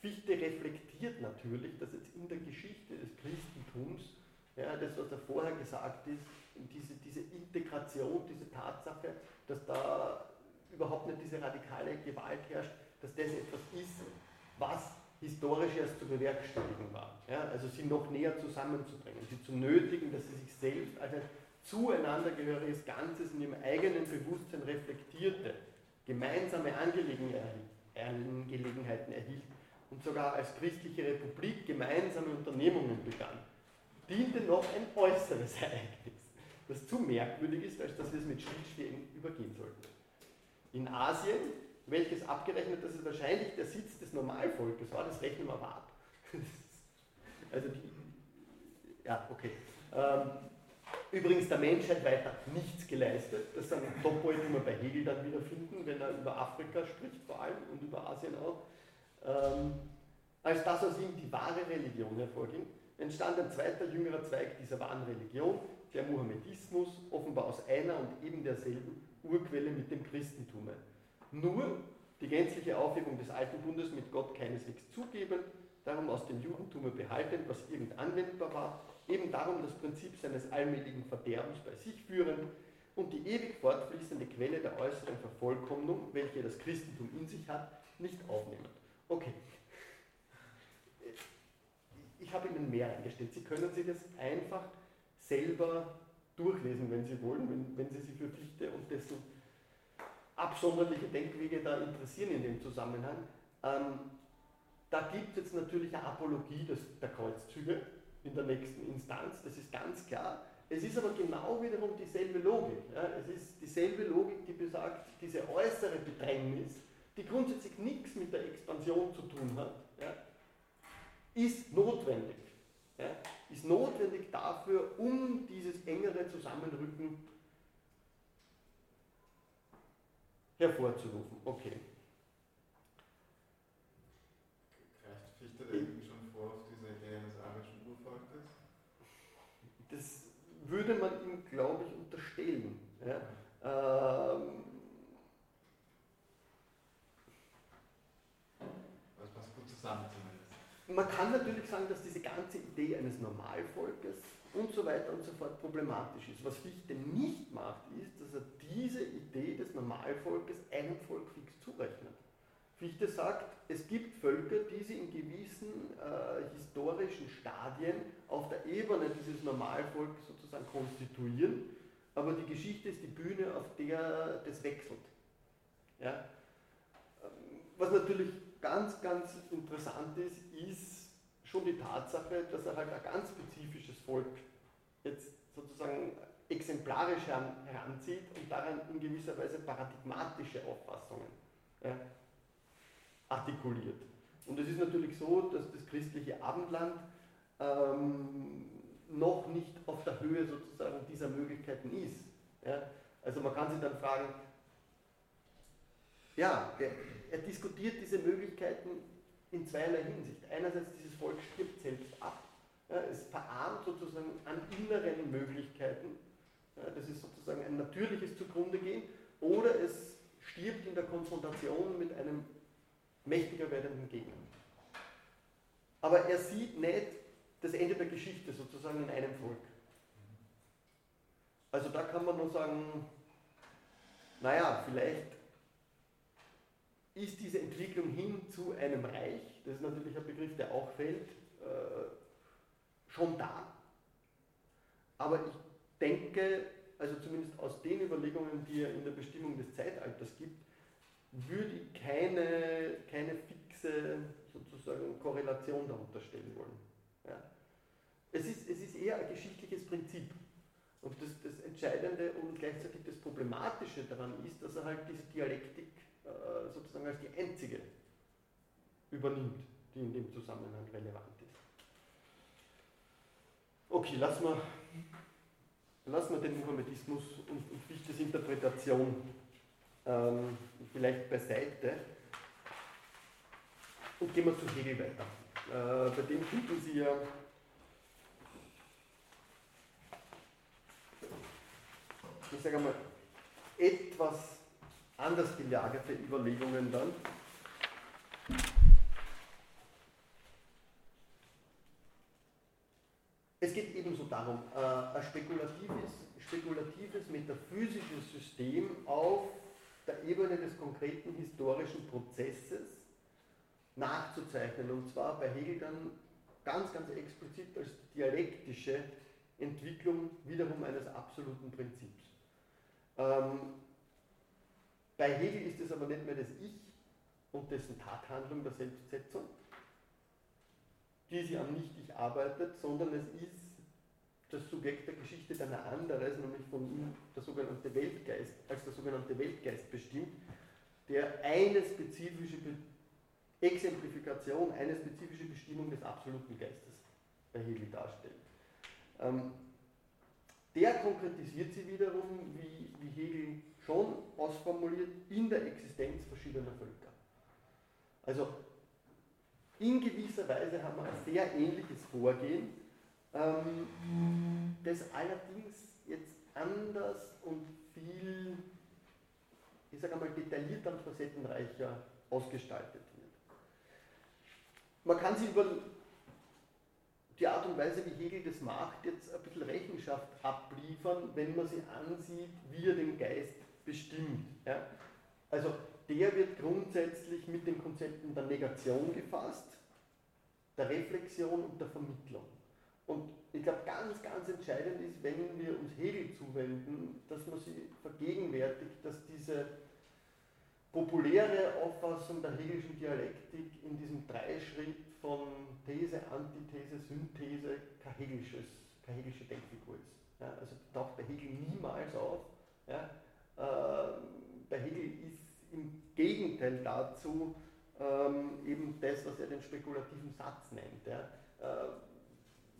Fichte reflektiert natürlich, dass jetzt in der Geschichte des Christentums, ja, das, was da vorher gesagt ist, diese, diese Integration, diese Tatsache, dass da überhaupt nicht diese radikale Gewalt herrscht, dass das etwas ist, was historisch erst zu bewerkstelligen war. Ja, also sie noch näher zusammenzubringen, sie zu nötigen, dass sie sich selbst als ein zueinander gehöriges Ganzes in ihrem eigenen Bewusstsein reflektierte, gemeinsame Angelegenheiten erhielten und sogar als christliche Republik gemeinsame Unternehmungen begann, diente noch ein äußeres (laughs) Ereignis, das zu merkwürdig ist, als dass wir es mit Stillschwingen übergehen sollten. In Asien, welches abgerechnet, dass es wahrscheinlich der Sitz des Normalvolkes war, das rechnen wir aber ab. (laughs) also die, ja, okay. Ähm, übrigens der Menschheit weiter nichts geleistet. Das sind Topoi, die wir bei Hegel dann wiederfinden, wenn er über Afrika spricht vor allem und über Asien auch. Ähm, als das aus ihm die wahre Religion hervorging, entstand ein zweiter jüngerer Zweig dieser wahren Religion, der Mohammedismus, offenbar aus einer und eben derselben Urquelle mit dem Christentum. Nur die gänzliche Aufhebung des alten Bundes mit Gott keineswegs zugebend, darum aus dem Judentum behaltend, was irgend anwendbar war, eben darum das Prinzip seines allmähligen Verderbens bei sich führend und die ewig fortfließende Quelle der äußeren Vervollkommnung, welche das Christentum in sich hat, nicht aufnehmen. Okay. Ich habe Ihnen mehr eingestellt. Sie können sich das einfach selber durchlesen, wenn Sie wollen, wenn, wenn Sie sich für Fichte und dessen absonderliche Denkwege da interessieren in dem Zusammenhang. Ähm, da gibt es jetzt natürlich eine Apologie des, der Kreuzzüge in der nächsten Instanz, das ist ganz klar. Es ist aber genau wiederum dieselbe Logik. Ja? Es ist dieselbe Logik, die besagt, diese äußere Bedrängnis die grundsätzlich nichts mit der Expansion zu tun hat, ja, ist notwendig. Ja, ist notwendig dafür, um dieses engere Zusammenrücken hervorzurufen. Okay. Greift Fichte da schon vor auf diese Idee eines arischen Urvolkes? Das würde man ihm, glaube ich, unterstellen. Ja. Ähm, zusammen zumindest. Man kann natürlich sagen, dass diese ganze Idee eines Normalvolkes und so weiter und so fort problematisch ist. Was Fichte nicht macht, ist, dass er diese Idee des Normalvolkes einem Volk fix zurechnet. Fichte sagt, es gibt Völker, die sich in gewissen äh, historischen Stadien auf der Ebene dieses Normalvolkes sozusagen konstituieren aber die Geschichte ist die Bühne, auf der das wechselt. Ja? Was natürlich ganz, ganz interessant ist, ist schon die Tatsache, dass er halt ein ganz spezifisches Volk jetzt sozusagen exemplarisch heranzieht und daran in gewisser Weise paradigmatische Auffassungen ja, artikuliert. Und es ist natürlich so, dass das christliche Abendland ähm, noch nicht auf der Höhe sozusagen dieser Möglichkeiten ist. Ja? Also man kann sich dann fragen, ja, er, er diskutiert diese Möglichkeiten in zweierlei Hinsicht. Einerseits, dieses Volk stirbt selbst ab. Ja, es verarmt sozusagen an inneren Möglichkeiten. Ja, das ist sozusagen ein natürliches zugrunde gehen. Oder es stirbt in der Konfrontation mit einem mächtiger werdenden Gegner. Aber er sieht nicht das Ende der Geschichte sozusagen in einem Volk. Also da kann man nur sagen, naja, vielleicht ist diese Entwicklung hin zu einem Reich, das ist natürlich ein Begriff, der auch fällt, äh, schon da. Aber ich denke, also zumindest aus den Überlegungen, die er in der Bestimmung des Zeitalters gibt, würde ich keine, keine fixe sozusagen Korrelation darunter stellen wollen. Ja. Es, ist, es ist eher ein geschichtliches Prinzip. Und das, das Entscheidende und gleichzeitig das Problematische daran ist, dass er halt diese Dialektik äh, sozusagen als die einzige übernimmt, die in dem Zusammenhang relevant ist. Okay, lassen wir, lassen wir den Mohammedismus und, und Fichtes Interpretation ähm, vielleicht beiseite und gehen wir zu Hegel weiter. Äh, bei dem finden Sie ja ich sage einmal, etwas anders gelagerte Überlegungen dann. Es geht ebenso darum, äh, ein spekulatives, spekulatives metaphysisches System auf der Ebene des konkreten historischen Prozesses nachzuzeichnen. Und zwar bei Hegel dann ganz, ganz explizit als dialektische Entwicklung wiederum eines absoluten Prinzips. Ähm, bei Hegel ist es aber nicht mehr das Ich und dessen Tathandlung der Selbstsetzung, die sie am Nicht-Ich arbeitet, sondern es ist das Subjekt der Geschichte einer anderes, nämlich von ihm der sogenannte Weltgeist, als der sogenannte Weltgeist bestimmt, der eine spezifische Exemplifikation, eine spezifische Bestimmung des absoluten Geistes bei Hegel darstellt. Ähm, der konkretisiert sie wiederum, wie, wie Hegel schon ausformuliert in der Existenz verschiedener Völker. Also in gewisser Weise haben wir ein sehr ähnliches Vorgehen, ähm, das allerdings jetzt anders und viel, ich sage einmal, detaillierter und facettenreicher ausgestaltet wird. Man kann sich über die Art und Weise, wie Hegel das macht, jetzt ein bisschen Rechenschaft abliefern, wenn man sich ansieht, wie er den Geist bestimmt. Ja? Also der wird grundsätzlich mit den Konzepten der Negation gefasst, der Reflexion und der Vermittlung. Und ich glaube, ganz, ganz entscheidend ist, wenn wir uns Hegel zuwenden, dass man sich vergegenwärtigt, dass diese populäre Auffassung der hegelischen Dialektik in diesem Dreischritt von These, Antithese, Synthese kein, hegelisches, keine hegelische Denkfigur ist. Ja, also taucht bei Hegel niemals auf. Ja, äh, bei Hegel ist im Gegenteil dazu ähm, eben das, was er den spekulativen Satz nennt. Ja, äh,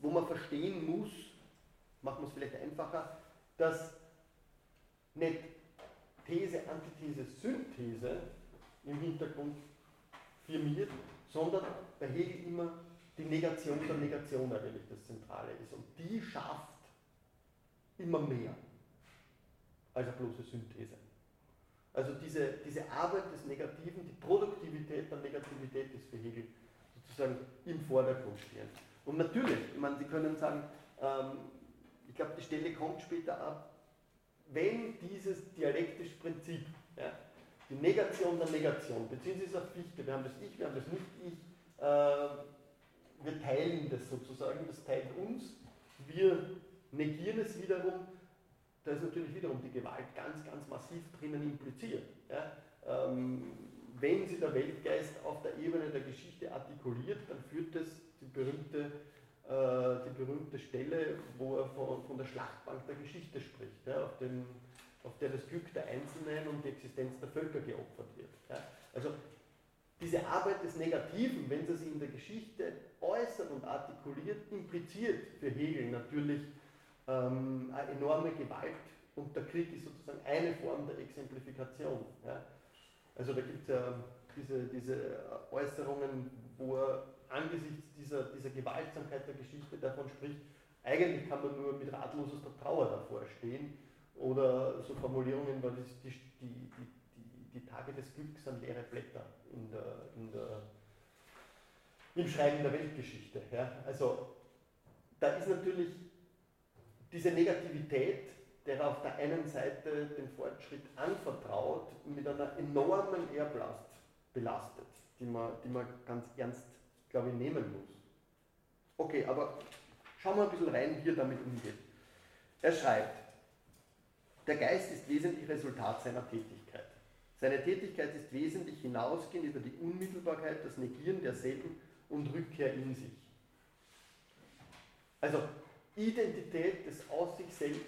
wo man verstehen muss, machen wir es vielleicht einfacher, dass nicht These, Antithese, Synthese im Hintergrund firmiert, sondern bei Hegel immer die Negation der Negation eigentlich das Zentrale ist. Und die schafft immer mehr als eine bloße Synthese. Also diese, diese Arbeit des Negativen, die Produktivität der Negativität ist für Hegel sozusagen im Vordergrund stehend. Und natürlich, ich meine, Sie können sagen, ähm, ich glaube, die Stelle kommt später ab, wenn dieses dialektische Prinzip, ja, die Negation der Negation, beziehen Sie es auf Fichte, wir haben das Ich, wir haben das Nicht-Ich, äh, wir teilen das sozusagen, das teilt uns, wir negieren es wiederum, da ist natürlich wiederum die Gewalt ganz, ganz massiv drinnen impliziert. Ja? Ähm, wenn sie der Weltgeist auf der Ebene der Geschichte artikuliert, dann führt es die berühmte, äh, die berühmte Stelle, wo er von, von der Schlachtbank der Geschichte spricht, ja? auf, dem, auf der das Glück der Einzelnen und die Existenz der Völker geopfert wird. Ja? Also diese Arbeit des Negativen, wenn sie sich in der Geschichte äußert und artikuliert, impliziert für Hegel natürlich ähm, eine enorme Gewalt und der Krieg ist sozusagen eine Form der Exemplifikation. Ja. Also da gibt es ja diese, diese Äußerungen, wo er angesichts dieser, dieser Gewaltsamkeit der Geschichte davon spricht, eigentlich kann man nur mit ratlosester Trauer davor stehen oder so Formulierungen, weil die, die, die, die, Tage des Glücks sind leere Blätter in der, in der, im Schreiben der Weltgeschichte. Ja. Also da ist natürlich diese Negativität, der auf der einen Seite den Fortschritt anvertraut, mit einer enormen Ehrblast belastet, die man, die man ganz ernst, glaube ich, nehmen muss. Okay, aber schauen wir ein bisschen rein, wie er damit umgeht. Er schreibt, der Geist ist wesentlich Resultat seiner Tätigkeit. Seine Tätigkeit ist wesentlich hinausgehend über die Unmittelbarkeit, das Negieren derselben und Rückkehr in sich. Also Identität des Aus sich selbst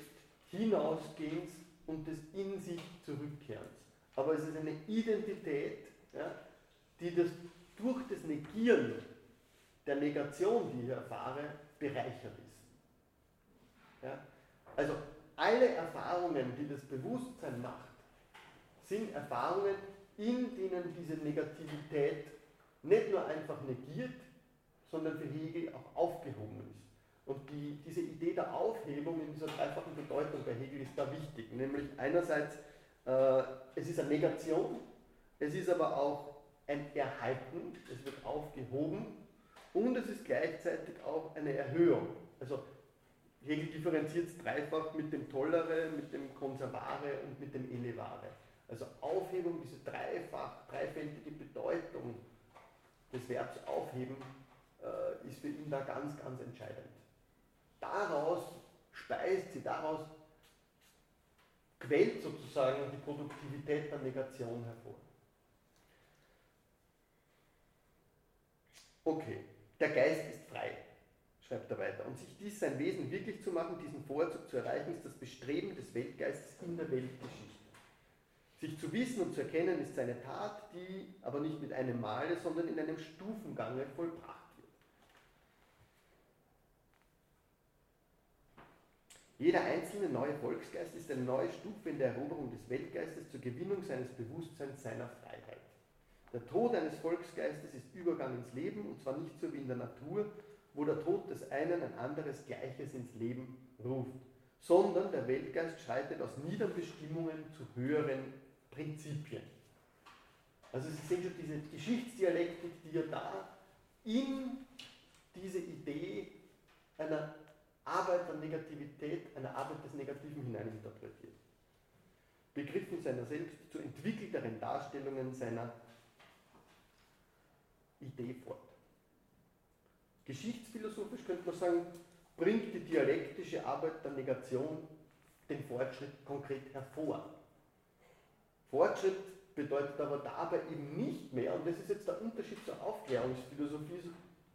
hinausgehens und des in sich zurückkehrens. Aber es ist eine Identität, ja, die das durch das Negieren der Negation, die ich erfahre, bereichert ist. Ja? Also alle Erfahrungen, die das Bewusstsein macht, sind Erfahrungen, in denen diese Negativität nicht nur einfach negiert, sondern für Hegel auch aufgehoben ist. Und die, diese Idee der Aufhebung in dieser dreifachen Bedeutung bei Hegel ist da wichtig. Nämlich einerseits, äh, es ist eine Negation, es ist aber auch ein Erhalten, es wird aufgehoben und es ist gleichzeitig auch eine Erhöhung. Also Hegel differenziert es dreifach mit dem Tollere, mit dem Konservare und mit dem Elevare. Also Aufhebung, diese dreifach, dreifältige Bedeutung des Verbs aufheben, äh, ist für ihn da ganz, ganz entscheidend daraus speist sie, daraus quält sozusagen die Produktivität der Negation hervor. Okay, der Geist ist frei, schreibt er weiter. Und sich dies sein Wesen wirklich zu machen, diesen Vorzug zu erreichen, ist das Bestreben des Weltgeistes in der Weltgeschichte. Sich zu wissen und zu erkennen ist seine Tat, die aber nicht mit einem Male, sondern in einem Stufengange vollbracht Jeder einzelne neue Volksgeist ist eine neue Stufe in der Eroberung des Weltgeistes zur Gewinnung seines Bewusstseins seiner Freiheit. Der Tod eines Volksgeistes ist Übergang ins Leben und zwar nicht so wie in der Natur, wo der Tod des einen ein anderes Gleiches ins Leben ruft, sondern der Weltgeist schreitet aus niederen Bestimmungen zu höheren Prinzipien. Also Sie sehen schon diese Geschichtsdialektik, die ja da in diese Idee einer Arbeit der Negativität, eine Arbeit des Negativen hineininterpretiert. Begriffen seiner selbst zu entwickelteren Darstellungen seiner Idee fort. Geschichtsphilosophisch könnte man sagen, bringt die dialektische Arbeit der Negation den Fortschritt konkret hervor. Fortschritt bedeutet aber dabei eben nicht mehr, und das ist jetzt der Unterschied zur Aufklärungsphilosophie,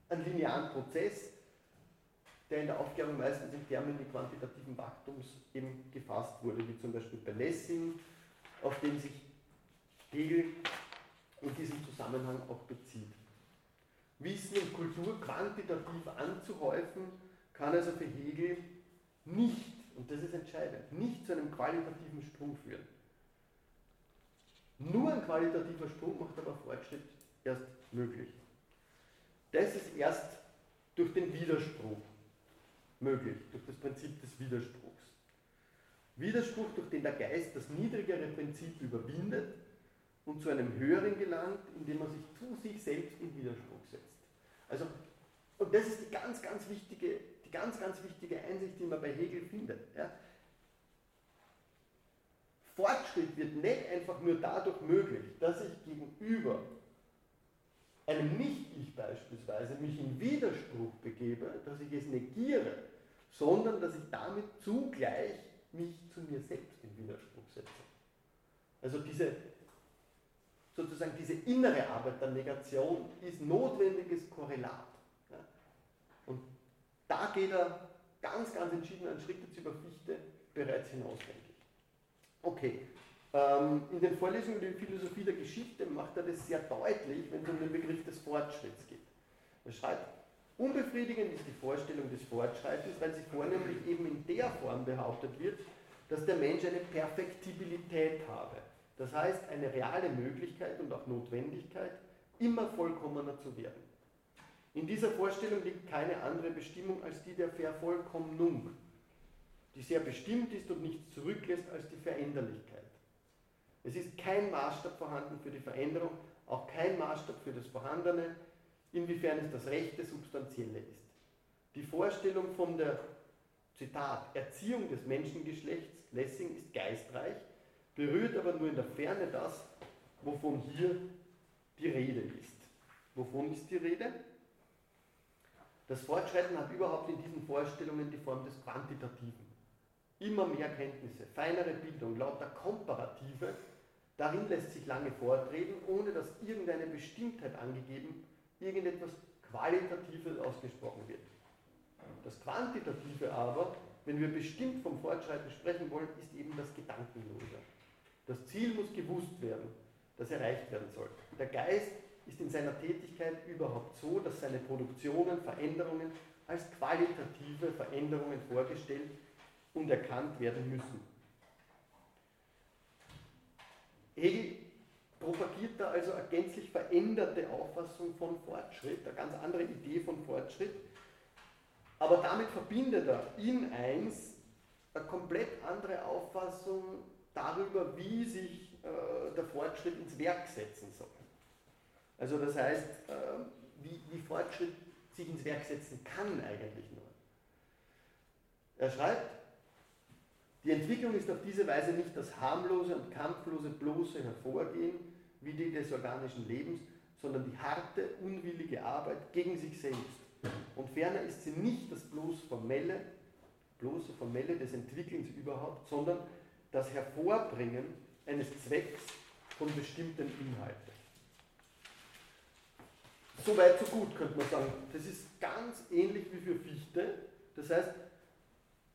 einen linearen Prozess, der in der Aufklärung meistens in Termini quantitativen Wachstums eben gefasst wurde, wie zum Beispiel bei Lessing, auf den sich Hegel in diesem Zusammenhang auch bezieht. Wissen und Kultur quantitativ anzuhäufen, kann also für Hegel nicht, und das ist entscheidend, nicht zu einem qualitativen Sprung führen. Nur ein qualitativer Sprung macht aber Fortschritt erst möglich. Das ist erst durch den Widerspruch möglich, durch das Prinzip des Widerspruchs. Widerspruch, durch den der Geist das niedrigere Prinzip überwindet und zu einem höheren gelangt, indem er sich zu sich selbst in Widerspruch setzt. Also, und das ist die ganz, ganz wichtige, die ganz, ganz wichtige Einsicht, die man bei Hegel findet. Ja. Fortschritt wird nicht einfach nur dadurch möglich, dass ich gegenüber einem Nicht-Ich beispielsweise mich in Widerspruch begebe, dass ich es negiere, sondern dass ich damit zugleich mich zu mir selbst in Widerspruch setze. Also diese, sozusagen diese innere Arbeit der Negation ist notwendiges Korrelat. Ja. Und da geht er ganz, ganz entschieden einen Schritt jetzt über Fichte bereits hinaus, denke ich. Okay, ähm, in den Vorlesungen über die Philosophie der Geschichte macht er das sehr deutlich, wenn es um den Begriff des Fortschritts geht. Er schreibt, unbefriedigend ist die Vorstellung des Fortschreitens, weil sie vornehmlich eben in der Form behauptet wird, dass der Mensch eine Perfektibilität habe. Das heißt, eine reale Möglichkeit und auch Notwendigkeit, immer vollkommener zu werden. In dieser Vorstellung liegt keine andere Bestimmung als die der Vervollkommnung, die sehr bestimmt ist und nichts zurücklässt als die Veränderlichkeit. Es ist kein Maßstab vorhanden für die Veränderung, auch kein Maßstab für das Vorhandene, inwiefern es das rechte Substanzielle ist. Die Vorstellung von der, Zitat, Erziehung des Menschengeschlechts, Lessing, ist geistreich, berührt aber nur in der Ferne das, wovon hier die Rede ist. Wovon ist die Rede? Das Fortschreiten hat überhaupt in diesen Vorstellungen die Form des Quantitativen. Immer mehr Kenntnisse, feinere Bildung, lauter Komparative, darin lässt sich lange vortreten, ohne dass irgendeine Bestimmtheit angegeben, irgendetwas Qualitatives ausgesprochen wird. Das Quantitative aber, wenn wir bestimmt vom Fortschreiten sprechen wollen, ist eben das Gedankenlose. Das Ziel muss gewusst werden, das erreicht werden soll. Der Geist ist in seiner Tätigkeit überhaupt so, dass seine Produktionen, Veränderungen als qualitative Veränderungen vorgestellt und erkannt werden müssen. Hegel propagiert da also eine gänzlich veränderte Auffassung von Fortschritt, eine ganz andere Idee von Fortschritt, aber damit verbindet er in eins eine komplett andere Auffassung darüber, wie sich äh, der Fortschritt ins Werk setzen soll. Also das heißt, äh, wie, wie Fortschritt sich ins Werk setzen kann eigentlich nur. Er schreibt, die Entwicklung ist auf diese Weise nicht das harmlose und kampflose bloße Hervorgehen wie die des organischen Lebens, sondern die harte, unwillige Arbeit gegen sich selbst. Und ferner ist sie nicht das bloß formelle, bloße formelle des Entwickelns überhaupt, sondern das Hervorbringen eines Zwecks von bestimmten Inhalten. So weit, so gut, könnte man sagen. Das ist ganz ähnlich wie für Fichte. Das heißt,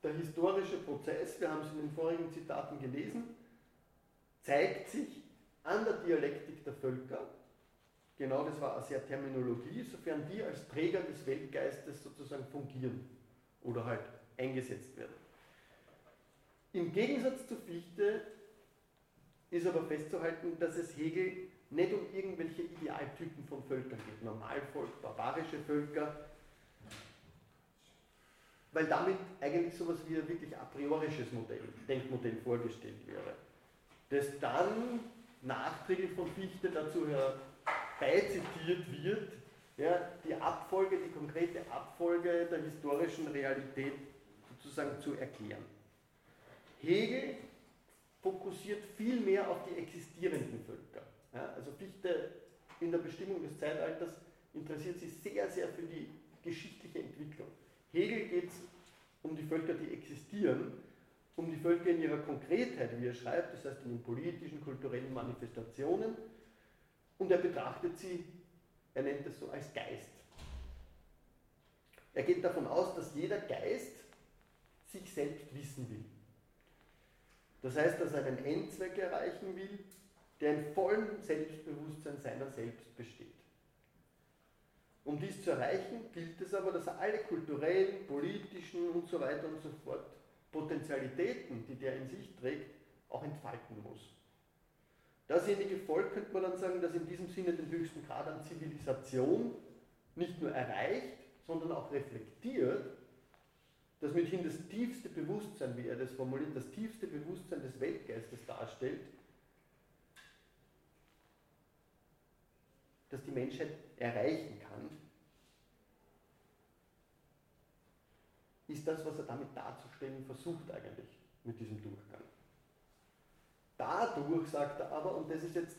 der historische Prozess, wir haben es in den vorigen Zitaten gelesen, zeigt sich an der Dialektik der Völker. Genau das war sehr Terminologie, sofern die als Träger des Weltgeistes sozusagen fungieren oder halt eingesetzt werden. Im Gegensatz zu Fichte ist aber festzuhalten, dass es Hegel nicht um irgendwelche Idealtypen von Völkern geht, Normalvolk, barbarische Völker, weil damit eigentlich sowas wie ein wirklich a priorisches Modell, Denkmodell vorgestellt wäre, das dann nachträglich von Fichte dazu herbeizitiert wird, ja, die Abfolge, die konkrete Abfolge der historischen Realität sozusagen zu erklären. Hegel fokussiert viel mehr auf die existierenden Völker. Ja, also Fichte in der Bestimmung des Zeitalters interessiert sich sehr, sehr für die geschichtliche Entwicklung. Hegel geht es um die Völker, die existieren, um die Völker in ihrer Konkretheit, wie er schreibt, das heißt in den politischen, kulturellen Manifestationen, und er betrachtet sie, er nennt es so als Geist. Er geht davon aus, dass jeder Geist sich selbst wissen will. Das heißt, dass er einen Endzweck erreichen will, der im vollen Selbstbewusstsein seiner selbst besteht. Um dies zu erreichen, gilt es aber, dass er alle kulturellen, politischen und so weiter und so fort Potentialitäten, die der in sich trägt, auch entfalten muss. Dasjenige Volk könnte man dann sagen, das in diesem Sinne den höchsten Grad an Zivilisation nicht nur erreicht, sondern auch reflektiert, das mithin das tiefste Bewusstsein, wie er das formuliert, das tiefste Bewusstsein des Weltgeistes darstellt, das die Menschheit erreichen kann, ist das, was er damit darzustellen versucht eigentlich mit diesem Durchgang. Dadurch sagt er aber, und das ist jetzt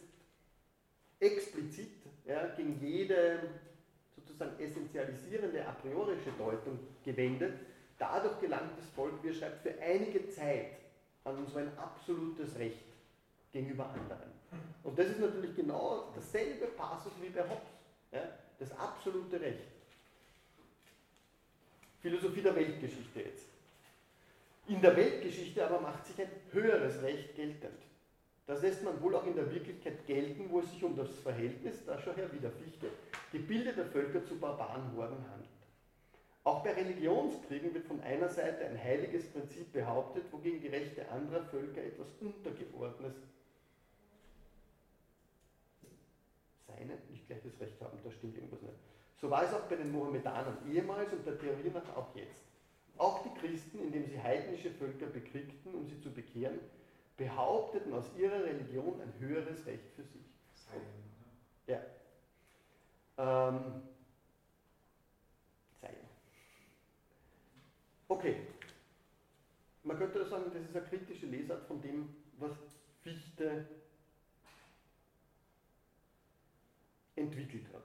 explizit ja, gegen jede sozusagen essentialisierende a priorische Deutung gewendet, dadurch gelangt das Volk, wie er schreibt, für einige Zeit an so ein absolutes Recht gegenüber anderen. Und das ist natürlich genau dasselbe Passus wie bei Hobbes. Ja? Das absolute Recht. Philosophie der Weltgeschichte jetzt. In der Weltgeschichte aber macht sich ein höheres Recht geltend. Das lässt man wohl auch in der Wirklichkeit gelten, wo es sich um das Verhältnis, da schon her wieder Fichte, gebildeter Völker zu Barbarenhorden handelt. Auch bei Religionskriegen wird von einer Seite ein heiliges Prinzip behauptet, wogegen die Rechte anderer Völker etwas Untergeordnetes das Recht haben, da stimmt irgendwas nicht. So war es auch bei den Mohammedanern ehemals und der Theorie nach auch jetzt. Auch die Christen, indem sie heidnische Völker bekriegten, um sie zu bekehren, behaupteten aus ihrer Religion ein höheres Recht für sich. Ja. Ähm. Okay. Man könnte sagen, das ist eine kritische Lesart von dem, was Fichte entwickelt hat.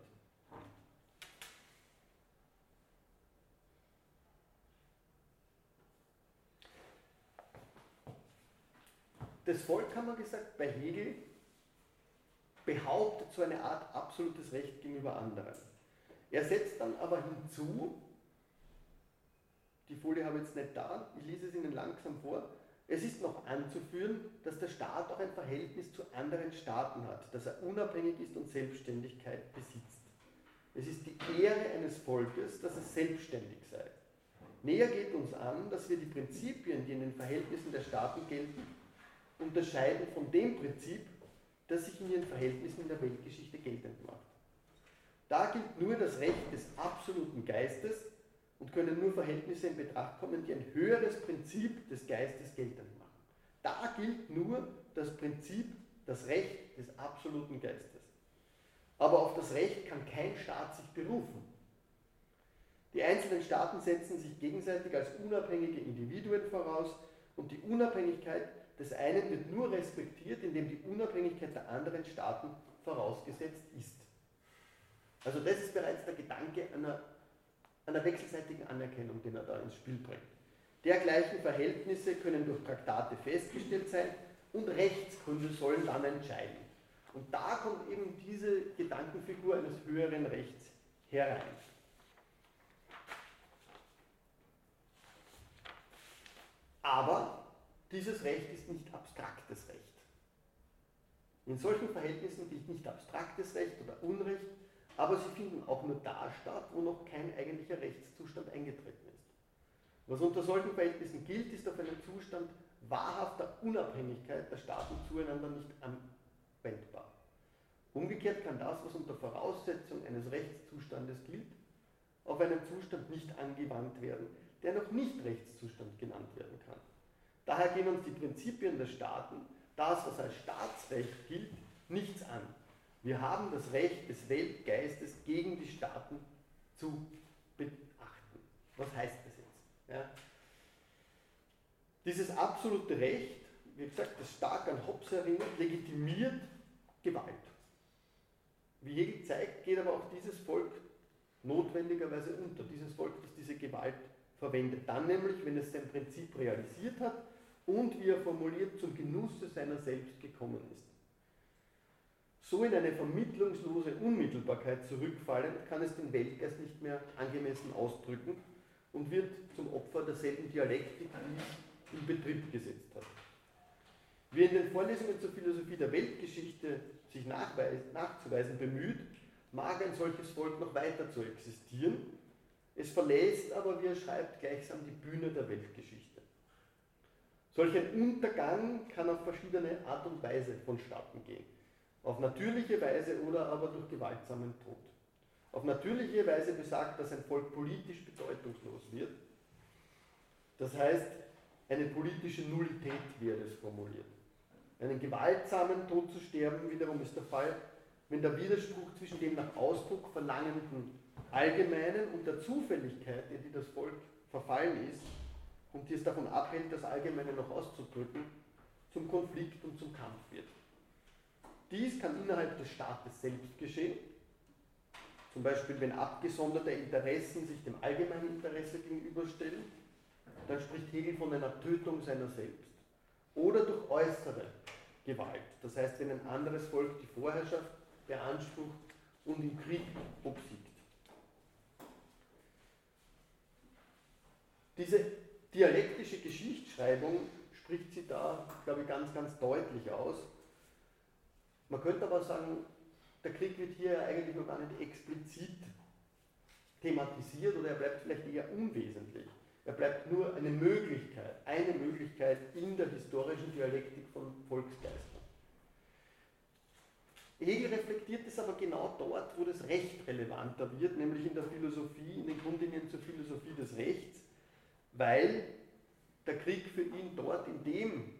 Das Volk, haben wir gesagt, bei Hegel behauptet so eine Art absolutes Recht gegenüber anderen. Er setzt dann aber hinzu, die Folie habe ich jetzt nicht da, ich lese es Ihnen langsam vor, es ist noch anzuführen, dass der Staat auch ein Verhältnis zu anderen Staaten hat, dass er unabhängig ist und Selbstständigkeit besitzt. Es ist die Ehre eines Volkes, dass es selbstständig sei. Näher geht uns an, dass wir die Prinzipien, die in den Verhältnissen der Staaten gelten, unterscheiden von dem Prinzip, das sich in ihren Verhältnissen in der Weltgeschichte geltend macht. Da gilt nur das Recht des absoluten Geistes und können nur Verhältnisse in Betracht kommen, die ein höheres Prinzip des Geistes geltend machen. Da gilt nur das Prinzip, das Recht des absoluten Geistes. Aber auf das Recht kann kein Staat sich berufen. Die einzelnen Staaten setzen sich gegenseitig als unabhängige Individuen voraus und die Unabhängigkeit des einen wird nur respektiert, indem die Unabhängigkeit der anderen Staaten vorausgesetzt ist. Also das ist bereits der Gedanke einer, einer wechselseitigen Anerkennung, den er da ins Spiel bringt. Dergleichen Verhältnisse können durch Traktate festgestellt sein und Rechtsgründe sollen dann entscheiden. Und da kommt eben diese Gedankenfigur eines höheren Rechts herein. Aber dieses Recht ist nicht abstraktes Recht. In solchen Verhältnissen gilt nicht abstraktes Recht oder Unrecht, aber sie finden auch nur da statt, wo noch kein eigentlicher Rechtszustand eingetreten ist. Was unter solchen Verhältnissen gilt, ist auf einen Zustand wahrhafter Unabhängigkeit der Staaten zueinander nicht anwendbar. Umgekehrt kann das, was unter Voraussetzung eines Rechtszustandes gilt, auf einen Zustand nicht angewandt werden, der noch nicht Rechtszustand genannt werden kann. Daher gehen uns die Prinzipien der Staaten, das, was als Staatsrecht gilt, nichts an. Wir haben das Recht des Weltgeistes gegen die Staaten zu beachten. Was heißt das jetzt? Ja. Dieses absolute Recht, wie gesagt, das stark an Hobbes erinnert, legitimiert Gewalt. Wie Hegel zeigt, geht aber auch dieses Volk notwendigerweise unter. Dieses Volk, das diese Gewalt verwendet. Dann nämlich, wenn es sein Prinzip realisiert hat und, wie er formuliert, zum Genusse seiner selbst gekommen ist. So in eine vermittlungslose Unmittelbarkeit zurückfallen, kann es den Weltgeist nicht mehr angemessen ausdrücken und wird zum Opfer derselben Dialektik, die es in Betrieb gesetzt hat. Wer in den Vorlesungen zur Philosophie der Weltgeschichte sich nachzuweisen bemüht, mag ein solches Volk noch weiter zu existieren. Es verlässt aber, wie er schreibt, gleichsam die Bühne der Weltgeschichte. Solch ein Untergang kann auf verschiedene Art und Weise vonstatten gehen. Auf natürliche Weise oder aber durch gewaltsamen Tod. Auf natürliche Weise besagt, dass ein Volk politisch bedeutungslos wird. Das heißt, eine politische Nullität wird es formuliert. Einen gewaltsamen Tod zu sterben wiederum ist der Fall, wenn der Widerspruch zwischen dem nach Ausdruck verlangenden Allgemeinen und der Zufälligkeit, in die das Volk verfallen ist, und die es davon abhält, das Allgemeine noch auszudrücken, zum Konflikt und zum Kampf wird. Dies kann innerhalb des Staates selbst geschehen, zum Beispiel wenn abgesonderte Interessen sich dem allgemeinen Interesse gegenüberstellen, dann spricht Hegel von einer Tötung seiner selbst. oder durch äußere Gewalt. Das heißt, wenn ein anderes Volk die Vorherrschaft beansprucht und im Krieg obsiegt. Diese dialektische Geschichtsschreibung spricht sie da, glaube ich, ganz, ganz deutlich aus. Man könnte aber sagen, der Krieg wird hier eigentlich noch gar nicht explizit thematisiert oder er bleibt vielleicht eher unwesentlich. Er bleibt nur eine Möglichkeit, eine Möglichkeit in der historischen Dialektik von Volksgeistern. Hegel reflektiert es aber genau dort, wo das Recht relevanter wird, nämlich in der Philosophie, in den Grundlinien zur Philosophie des Rechts, weil der Krieg für ihn dort in dem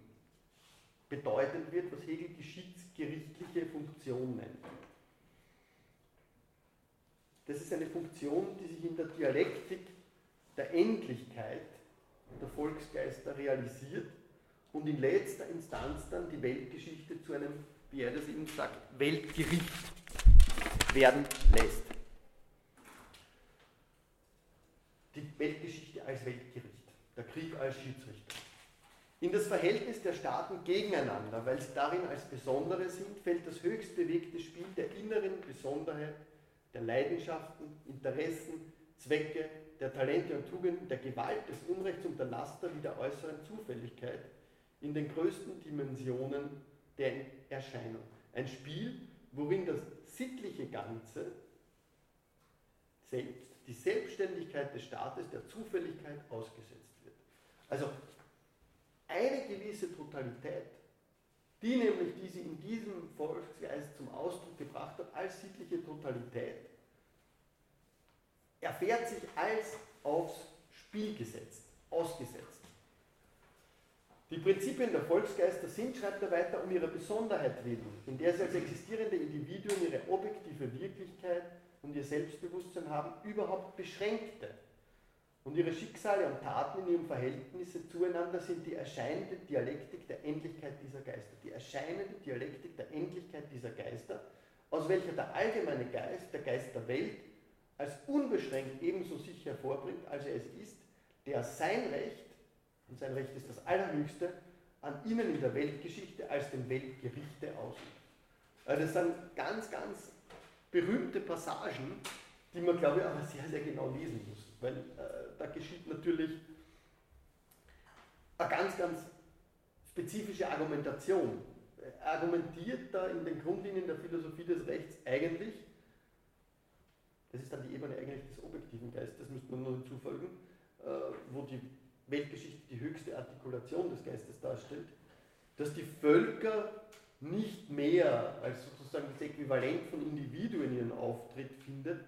bedeutend wird, was Hegel geschichtsgerichtliche Funktion nennt. Das ist eine Funktion, die sich in der Dialektik der Endlichkeit der Volksgeister realisiert und in letzter Instanz dann die Weltgeschichte zu einem, wie er das eben sagt, Weltgericht werden lässt. Die Weltgeschichte als Weltgericht, der Krieg als Schiedsrichter. In das Verhältnis der Staaten gegeneinander, weil sie darin als Besondere sind, fällt das höchst bewegte Spiel der inneren Besonderheit der Leidenschaften, Interessen, Zwecke, der Talente und Tugenden, der Gewalt, des Unrechts und der Laster wie der äußeren Zufälligkeit in den größten Dimensionen der Erscheinung. Ein Spiel, worin das sittliche Ganze selbst, die Selbstständigkeit des Staates der Zufälligkeit ausgesetzt wird. Also eine gewisse Totalität, die nämlich, die sie in diesem Volksgeist zum Ausdruck gebracht hat, als sittliche Totalität, erfährt sich als aufs Spiel gesetzt, ausgesetzt. Die Prinzipien der Volksgeister sind, schreibt er weiter, um ihre Besonderheit willen, in der sie als existierende Individuen ihre objektive Wirklichkeit und ihr Selbstbewusstsein haben, überhaupt beschränkte. Und ihre Schicksale und Taten in ihrem Verhältnisse zueinander sind die erscheinende Dialektik der Endlichkeit dieser Geister. Die erscheinende Dialektik der Endlichkeit dieser Geister, aus welcher der allgemeine Geist, der Geist der Welt, als unbeschränkt ebenso sich hervorbringt, als er es ist, der sein Recht, und sein Recht ist das Allerhöchste, an ihnen in der Weltgeschichte als dem Weltgerichte ausübt. Also das sind ganz, ganz berühmte Passagen, die man, glaube ich, aber sehr, sehr genau lesen muss, weil geschieht natürlich eine ganz, ganz spezifische Argumentation. Er argumentiert da in den Grundlinien der Philosophie des Rechts eigentlich das ist dann die Ebene eigentlich des objektiven Geistes, müsste man nur hinzufügen, äh, wo die Weltgeschichte die höchste Artikulation des Geistes darstellt, dass die Völker nicht mehr als sozusagen das Äquivalent von Individuen ihren Auftritt findet,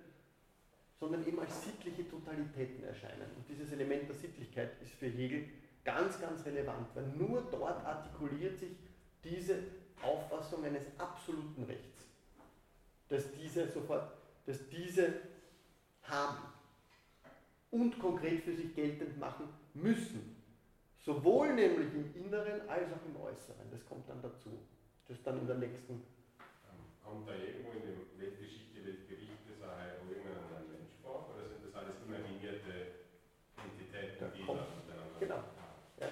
sondern eben als sittliche Totalitäten erscheinen. Und dieses Element der Sittlichkeit ist für Hegel ganz, ganz relevant, weil nur dort artikuliert sich diese Auffassung eines absoluten Rechts, dass diese sofort dass diese haben und konkret für sich geltend machen müssen. Sowohl nämlich im Inneren als auch im Äußeren. Das kommt dann dazu. Das ist dann in der nächsten. Kommt da irgendwo in der Weltgeschichte, Weltgerichte Sache irgendein Mensch vor? Oder sind das alles imaginierte Entitäten, da die kommt, da miteinander Genau. Ja.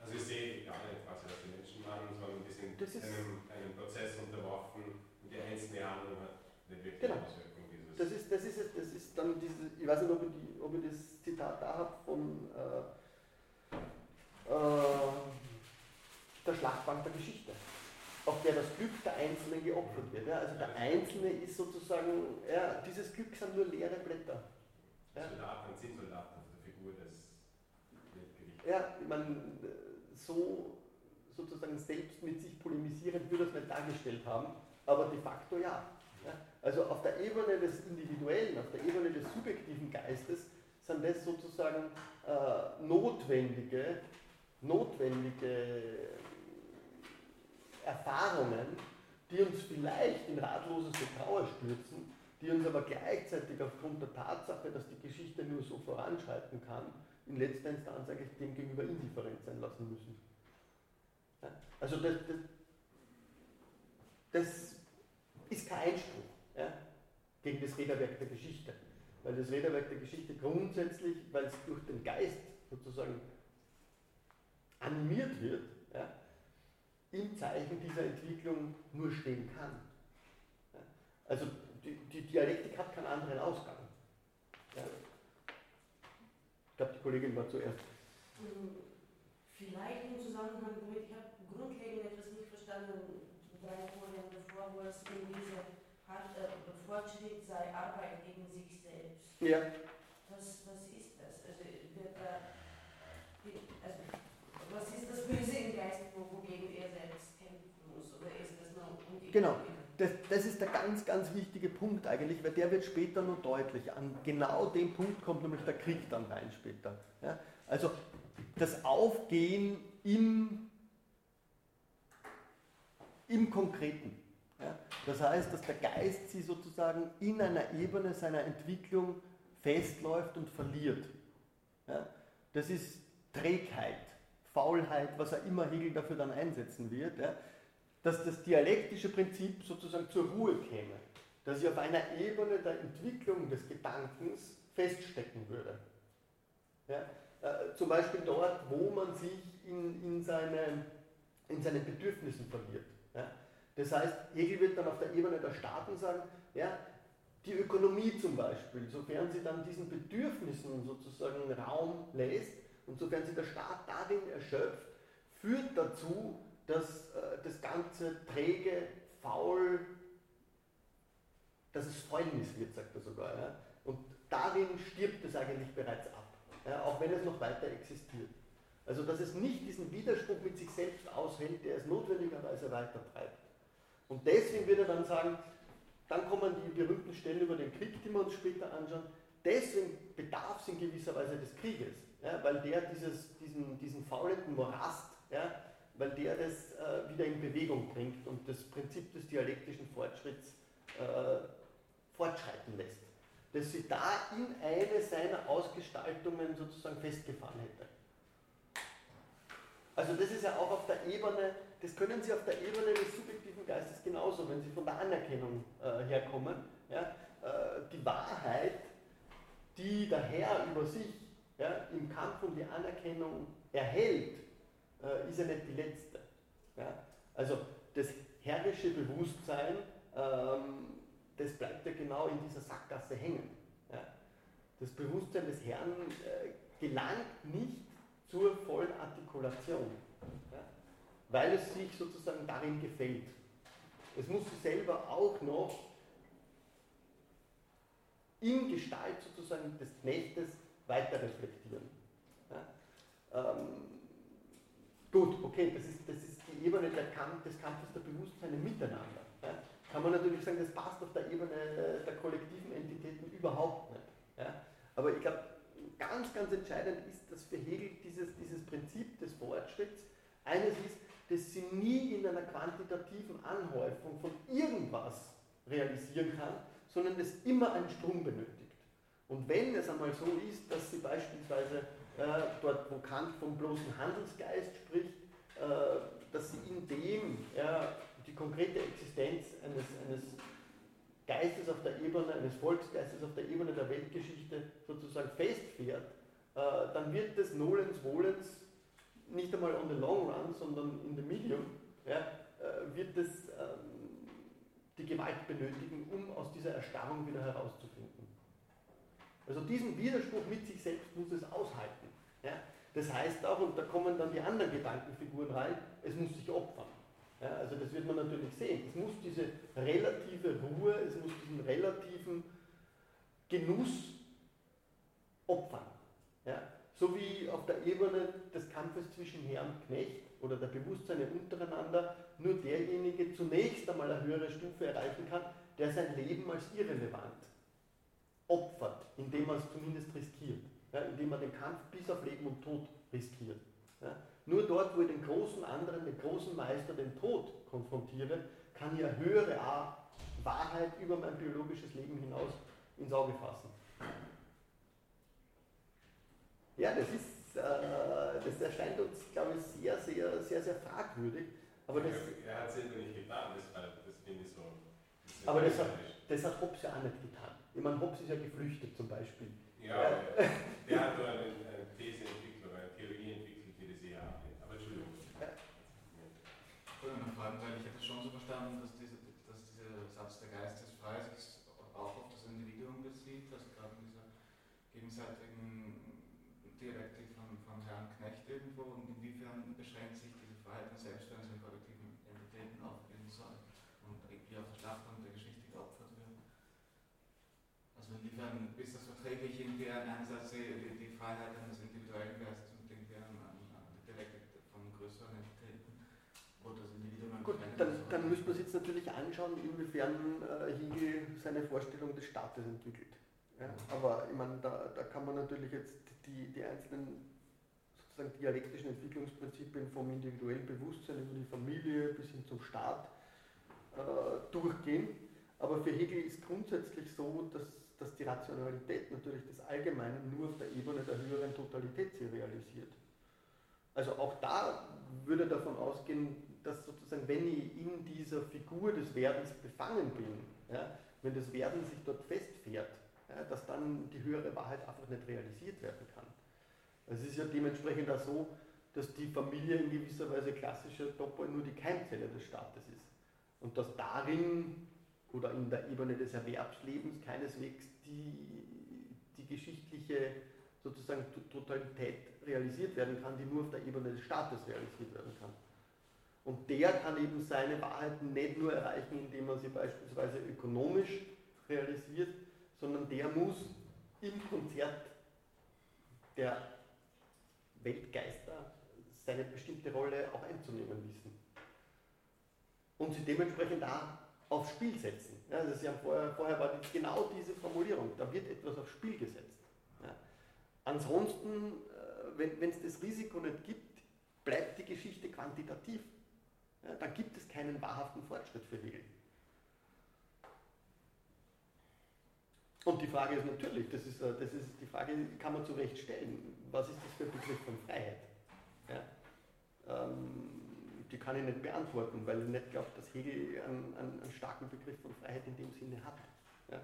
Also ich sehe gar nicht quasi, was die Menschen machen, sondern die sind Das ist- einem, einem Prozess unterworfen und die einzelne Handlung hat eine wirkliche Genau. Auswirkung. Dieses Das ist, das ist es, das ist dann diese, ich weiß nicht, ob ich, die, ob ich das Zitat da habe von äh, äh, der Schlachtbank der Geschichte, auf der das Glück der Einzelnen geopfert wird. Ja? Also der Einzelne ist sozusagen, ja, dieses Glück sind nur leere Blätter. Ja. Soldat, ein Zinnsoldat auf der Figur des Weltgerichts. Ja, ich meine, so sozusagen selbst mit sich polemisierend würde es nicht dargestellt haben, aber de facto ja. ja. Also auf der Ebene des Individuellen, auf der Ebene des subjektiven Geistes sind das sozusagen äh, notwendige, notwendige Erfahrungen, die uns vielleicht in ratloseste Trauer stürzen, die uns aber gleichzeitig aufgrund der Tatsache, dass die Geschichte nur so voranschreiten kann, in letzter Instanz eigentlich dem gegenüber indifferent sein lassen müssen. Ja? Also das, das, das ist kein Einspruch ja, gegen das Räderwerk der Geschichte. Weil das Räderwerk der Geschichte grundsätzlich, weil es durch den Geist sozusagen animiert im Zeichen dieser Entwicklung nur stehen kann. Also die, die Dialektik hat keinen anderen Ausgang. Ja. Ich glaube, die Kollegin war zuerst. Hm, vielleicht im Zusammenhang damit, ich habe grundlegend etwas nicht verstanden, drei Folien davor, wo es in diese hat, äh, Fortschritt sei Arbeit gegen sich selbst. Ja. Was, was ist das? Also, wird da, also, was ist das Böse im Geist, wogegen er selbst kämpfen muss? Oder ist das nur um Genau. Das, das, ist der ganz, ganz wichtige Punkt eigentlich, weil der wird später noch deutlich. An genau dem Punkt kommt nämlich der Krieg dann rein später. Ja? Also das Aufgehen im, im Konkreten. Ja? Das heißt, dass der Geist sie sozusagen in einer Ebene seiner Entwicklung festläuft und verliert. Ja? Das ist Trägheit, Faulheit, was er immer Hegel dafür dann einsetzen wird. Ja? Dass das dialektische Prinzip sozusagen zur Ruhe käme. Dass sie auf einer Ebene der Entwicklung des Gedankens feststecken würde. Ja? Äh, zum Beispiel dort, wo man sich in, in, seine, in seinen Bedürfnissen verliert. Ja? Das heißt, Hegel wird dann auf der Ebene der Staaten sagen, ja, die Ökonomie zum Beispiel, sofern sie dann diesen Bedürfnissen sozusagen Raum lässt und sofern sie der Staat darin erschöpft, führt dazu, dass äh, das Ganze träge, faul, dass es Fäulnis wird, sagt er sogar. Ja? Und darin stirbt es eigentlich bereits ab, auch wenn es noch weiter existiert. Also dass es nicht diesen Widerspruch mit sich selbst aushält, der es notwendigerweise weiter treibt. Und deswegen wird er dann sagen, dann kommen die berühmten Stellen über den Krieg, die wir uns später anschauen. Deswegen bedarf es in gewisser Weise des Krieges, ja, weil der dieses, diesen, diesen faulenden Morast, ja, weil der das äh, wieder in Bewegung bringt und das Prinzip des dialektischen Fortschritts äh, fortschreiten lässt. Dass sie da in eine seiner Ausgestaltungen sozusagen festgefahren hätte. Also das ist ja auch auf der Ebene, das können Sie auf der Ebene des subjektiven Geistes genauso, wenn Sie von der Anerkennung äh, herkommen. Ja, äh, die Wahrheit, die der Herr über sich ja, im Kampf um die Anerkennung erhält, äh, ist ja nicht die letzte. Ja? Also das herrische Bewusstsein, ähm, das bleibt ja genau in dieser Sackgasse hängen. Ja? Das Bewusstsein des Herrn äh, gelangt nicht zur vollen Artikulation, ja? weil es sich sozusagen darin gefällt. Es muss sich selber auch noch in Gestalt sozusagen des Knechtes weiter reflektieren. Ja? Ähm, Gut, okay, das ist, das ist die Ebene Kampf, des Kampfes der Bewusstseine miteinander. Kann man natürlich sagen, das passt auf der Ebene der kollektiven Entitäten überhaupt nicht. Ja. Aber ich glaube, ganz, ganz entscheidend ist, dass für Hegel dieses, dieses Prinzip des Fortschritts eines ist, dass sie nie in einer quantitativen Anhäufung von irgendwas realisieren kann, sondern es immer einen Strom benötigt. Und wenn es einmal so ist, dass sie beispielsweise äh, dort wo Kant vom bloßen Handelsgeist spricht, äh, dass sie in dem ja, die konkrete Existenz eines, eines Geistes auf der Ebene, eines Volksgeistes auf der Ebene der Weltgeschichte sozusagen festfährt, äh, dann wird des Nolens Wohlens nicht einmal on the long run, sondern in the medium, ja, äh, wird es ähm, die Gewalt benötigen, um aus dieser Erstarrung wieder herauszufinden. Also diesen Widerspruch mit sich selbst muss es aushalten. Ja? Das heißt auch, und da kommen dann die anderen Gedankenfiguren rein, es muss sich opfern. Ja, also das wird man natürlich sehen. Es muss diese relative Ruhe, es muss diesen relativen Genuss opfern. Ja? So wie auf der Ebene des Kampfes zwischen Herr und Knecht oder der Bewusstseine untereinander nur derjenige zunächst einmal eine höhere Stufe erreichen kann, der sein Leben als irrelevant opfert, indem er es zumindest riskiert, ja, indem er den Kampf bis auf Leben und Tod riskiert. Ja. Nur dort, wo ich den großen anderen, den großen Meister, den Tod konfrontiere, kann ich eine höhere Wahrheit über mein biologisches Leben hinaus ins Auge fassen. Ja, das ist, äh, das erscheint uns, glaube ich, sehr, sehr, sehr, sehr fragwürdig. Aber das, er hat es selber nicht getan, das, das finde ich so. Das aber das hat, das hat Hobbes ja auch nicht getan. Ich meine, Hobbes ist ja geflüchtet zum Beispiel. Ja, der hat nur eine, eine These entwickelt oder eine Theorie entwickelt, die das eher ablehnt. Aber Entschuldigung. Ja. Das schon so verstanden, dass, diese, dass dieser Satz der Geist des Freis auch auf das Individuum bezieht, also gerade in dieser gegenseitigen Dialektik von, von Herrn Knecht irgendwo und inwiefern beschränkt sich diese Freiheit und Selbstständigkeit in kollektiven Entitäten auf jeden Soll und wie auf der Schlachtbank der Geschichte geopfert wird. Also inwiefern ist das verträglich in deren Einsatz die, die Freiheit eines individuellen Geistes mit den deren Dialektik von größeren Entitäten oder das Individuum Gut, dann, müsste man sich jetzt natürlich anschauen, inwiefern äh, Hegel seine Vorstellung des Staates entwickelt. Ja, aber ich meine, da, da kann man natürlich jetzt die, die einzelnen sozusagen dialektischen Entwicklungsprinzipien vom individuellen Bewusstsein über die Familie bis hin zum Staat äh, durchgehen. Aber für Hegel ist grundsätzlich so, dass, dass die Rationalität natürlich des Allgemeinen nur auf der Ebene der höheren Totalität sie realisiert. Also auch da würde davon ausgehen, dass sozusagen, wenn ich in dieser Figur des Werdens befangen bin, ja, wenn das Werden sich dort festfährt, ja, dass dann die höhere Wahrheit einfach nicht realisiert werden kann. Es ist ja dementsprechend auch so, dass die Familie in gewisser Weise klassischer Topoi nur die Keimzelle des Staates ist. Und dass darin oder in der Ebene des Erwerbslebens keineswegs die, die geschichtliche sozusagen Totalität realisiert werden kann, die nur auf der Ebene des Staates realisiert werden kann. Und der kann eben seine Wahrheiten nicht nur erreichen, indem er sie beispielsweise ökonomisch realisiert, sondern der muss im Konzert der Weltgeister seine bestimmte Rolle auch einzunehmen wissen. Und sie dementsprechend da aufs Spiel setzen. Ja, also Sie haben vorher, vorher war genau diese Formulierung, da wird etwas aufs Spiel gesetzt. Ja. Ansonsten, äh, wenn es das Risiko nicht gibt, bleibt die Geschichte quantitativ. Ja, dann gibt es keinen wahrhaften Fortschritt für Hegel. Und die Frage ist natürlich, das ist, äh, das ist die Frage, kann man zu Recht stellen, was ist das für ein Begriff von Freiheit? Ja? Ähm, die kann ich nicht beantworten, weil ich nicht glaube, dass Hegel einen, einen, einen, starken Begriff von Freiheit in dem Sinne hat. Ja?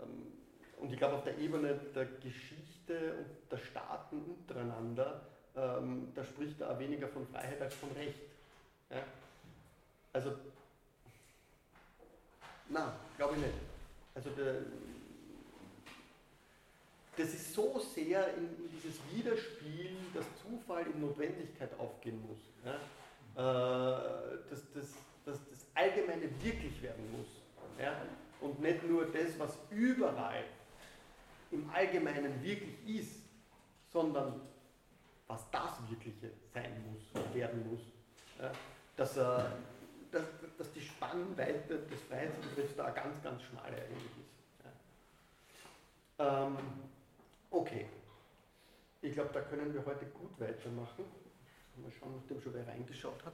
Ähm, und ich glaube, auf der Ebene der Geschichte und der Staaten untereinander, ähm, da spricht er weniger von Freiheit als von Recht. Ja? Also, nein, glaube ich nicht. Also der, das ist so sehr in, in, dieses Widerspiel, dass Zufall in Notwendigkeit aufgehen muss. Ja? Äh, dass, dass, dass das Allgemeine wirklich werden muss. Ja? Und nicht nur das, was überall im Allgemeinen wirklich ist, sondern was das Wirkliche sein muss werden muss. Ja? Dass, äh, dass, dass die Spannweite des Freiheitsbegriffs da ganz, ganz schmal eigentlich ist. Ja. Ähm, okay. Ich glaube, da können wir heute gut weitermachen. Mal schauen, nachdem schon wer reingeschaut hat.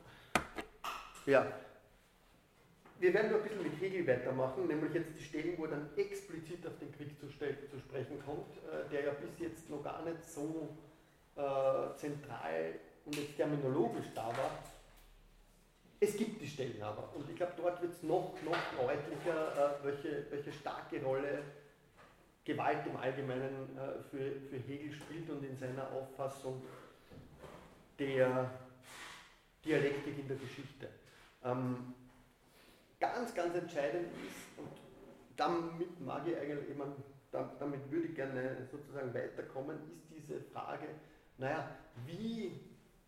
Ja. Wir werden nur ein bisschen mit Hegel weitermachen, nämlich jetzt die Stellen, wo er dann explizit auf den Krieg zu, zu sprechen kommt, äh, der ja bis jetzt noch gar nicht so äh, zentral und jetzt terminologisch da war. Es gibt die Stellen aber und ich glaube, dort wird es noch, noch deutlicher, äh, welche, welche starke Rolle Gewalt im Allgemeinen äh, für, für Hegel spielt und in seiner Auffassung der Dialektik in der Geschichte. Ähm, ganz, ganz entscheidend ist, und damit mag ich eigentlich, ich meine, damit würde ich gerne sozusagen weiterkommen, ist diese Frage, naja, wie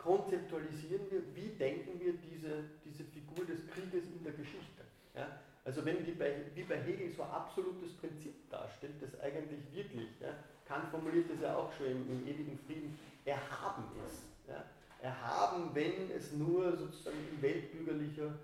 konzeptualisieren wir, wie denken wir diese, diese Figur des Krieges in der Geschichte. Ja? Also wenn die bei, wie bei Hegel so ein absolutes Prinzip darstellt, das eigentlich wirklich, ja, Kant formuliert das ja auch schon im, im ewigen Frieden, erhaben ist. Ja? Erhaben, wenn es nur sozusagen in weltbürgerlicher,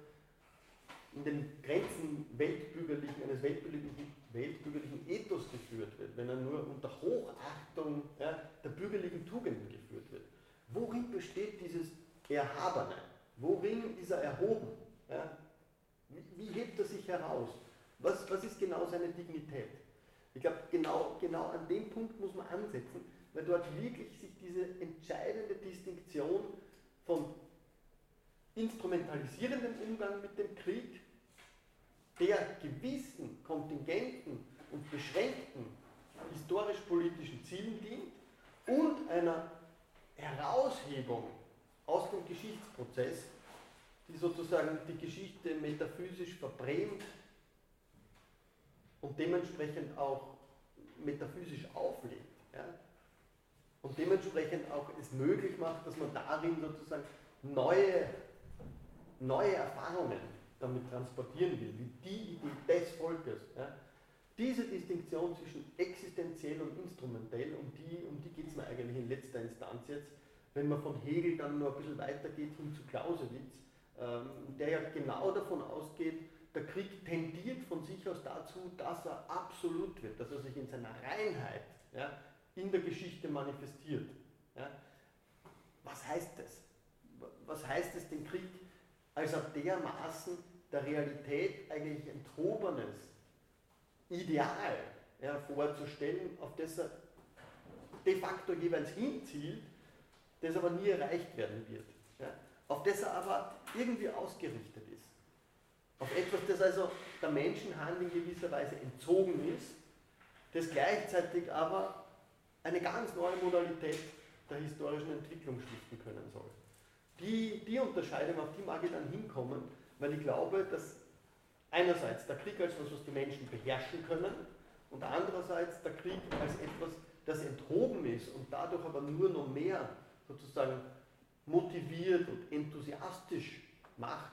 in den Grenzen weltbürgerlichen, eines weltbürgerlichen, weltbürgerlichen Ethos geführt wird, wenn er nur unter Hochachtung ja, der bürgerlichen Tugenden geführt wird. Worin besteht dieses Erhabene? Worin ist er erhoben? Ja? Wie, hebt er sich heraus? Was, was ist genau seine Dignität? Ich glaube, genau, genau an dem Punkt muss man ansetzen, weil dort wirklich sich diese entscheidende Distinktion von instrumentalisierendem Umgang mit dem Krieg, der gewissen Kontingenten und beschränkten historisch-politischen Zielen dient und einer Heraushebung aus dem Geschichtsprozess, die sozusagen die Geschichte metaphysisch verbrämt und dementsprechend auch metaphysisch auflegt. Ja? Und dementsprechend auch es möglich macht, dass man darin sozusagen neue, neue Erfahrungen damit transportieren will, wie die Idee des Volkes. Ja? Diese Distinktion zwischen existenziell und instrumentell, um die, um die geht es mir eigentlich in letzter Instanz jetzt, wenn man von Hegel dann noch ein bisschen weitergeht hin zu Clausewitz, ähm, der ja genau davon ausgeht, der Krieg tendiert von sich aus dazu, dass er absolut wird, dass er sich in seiner Reinheit ja, in der Geschichte manifestiert. Ja. Was heißt das? Was heißt es, den Krieg als er dermaßen der Realität eigentlich enthobenes Ideal ja, vorzustellen, auf das er de facto jeweils hinzielt, das aber nie erreicht werden wird. Ja, auf das er aber irgendwie ausgerichtet ist. Auf etwas, das also der Menschenhand in gewisser Weise entzogen ist, das gleichzeitig aber eine ganz neue Modalität der historischen Entwicklung stiften können soll. Die, die Unterscheidung, auf die mag ich dann hinkommen, weil ich glaube, dass einerseits der Krieg als etwas, was die Menschen beherrschen können, und andererseits der Krieg als etwas, das enthoben ist und dadurch aber nur noch mehr sozusagen motiviert und enthusiastisch macht,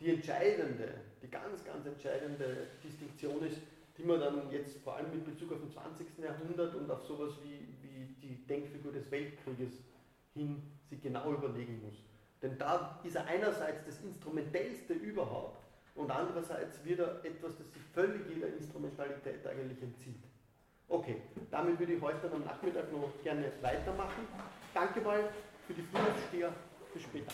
die entscheidende, die ganz, ganz entscheidende Distinktion ist, die man dann jetzt vor allem mit Bezug auf den 20. Jahrhundert und auf sowas wie, wie die Denkfigur des Weltkrieges hin sich genau überlegen muss. Denn da ist er einerseits das Instrumentellste überhaupt und andererseits wieder etwas, das sich völlig jeder Instrumentalität eigentlich entzieht. Okay, damit würde ich heute am Nachmittag noch gerne weitermachen. Danke mal für die Frühaufsteher. Bis später.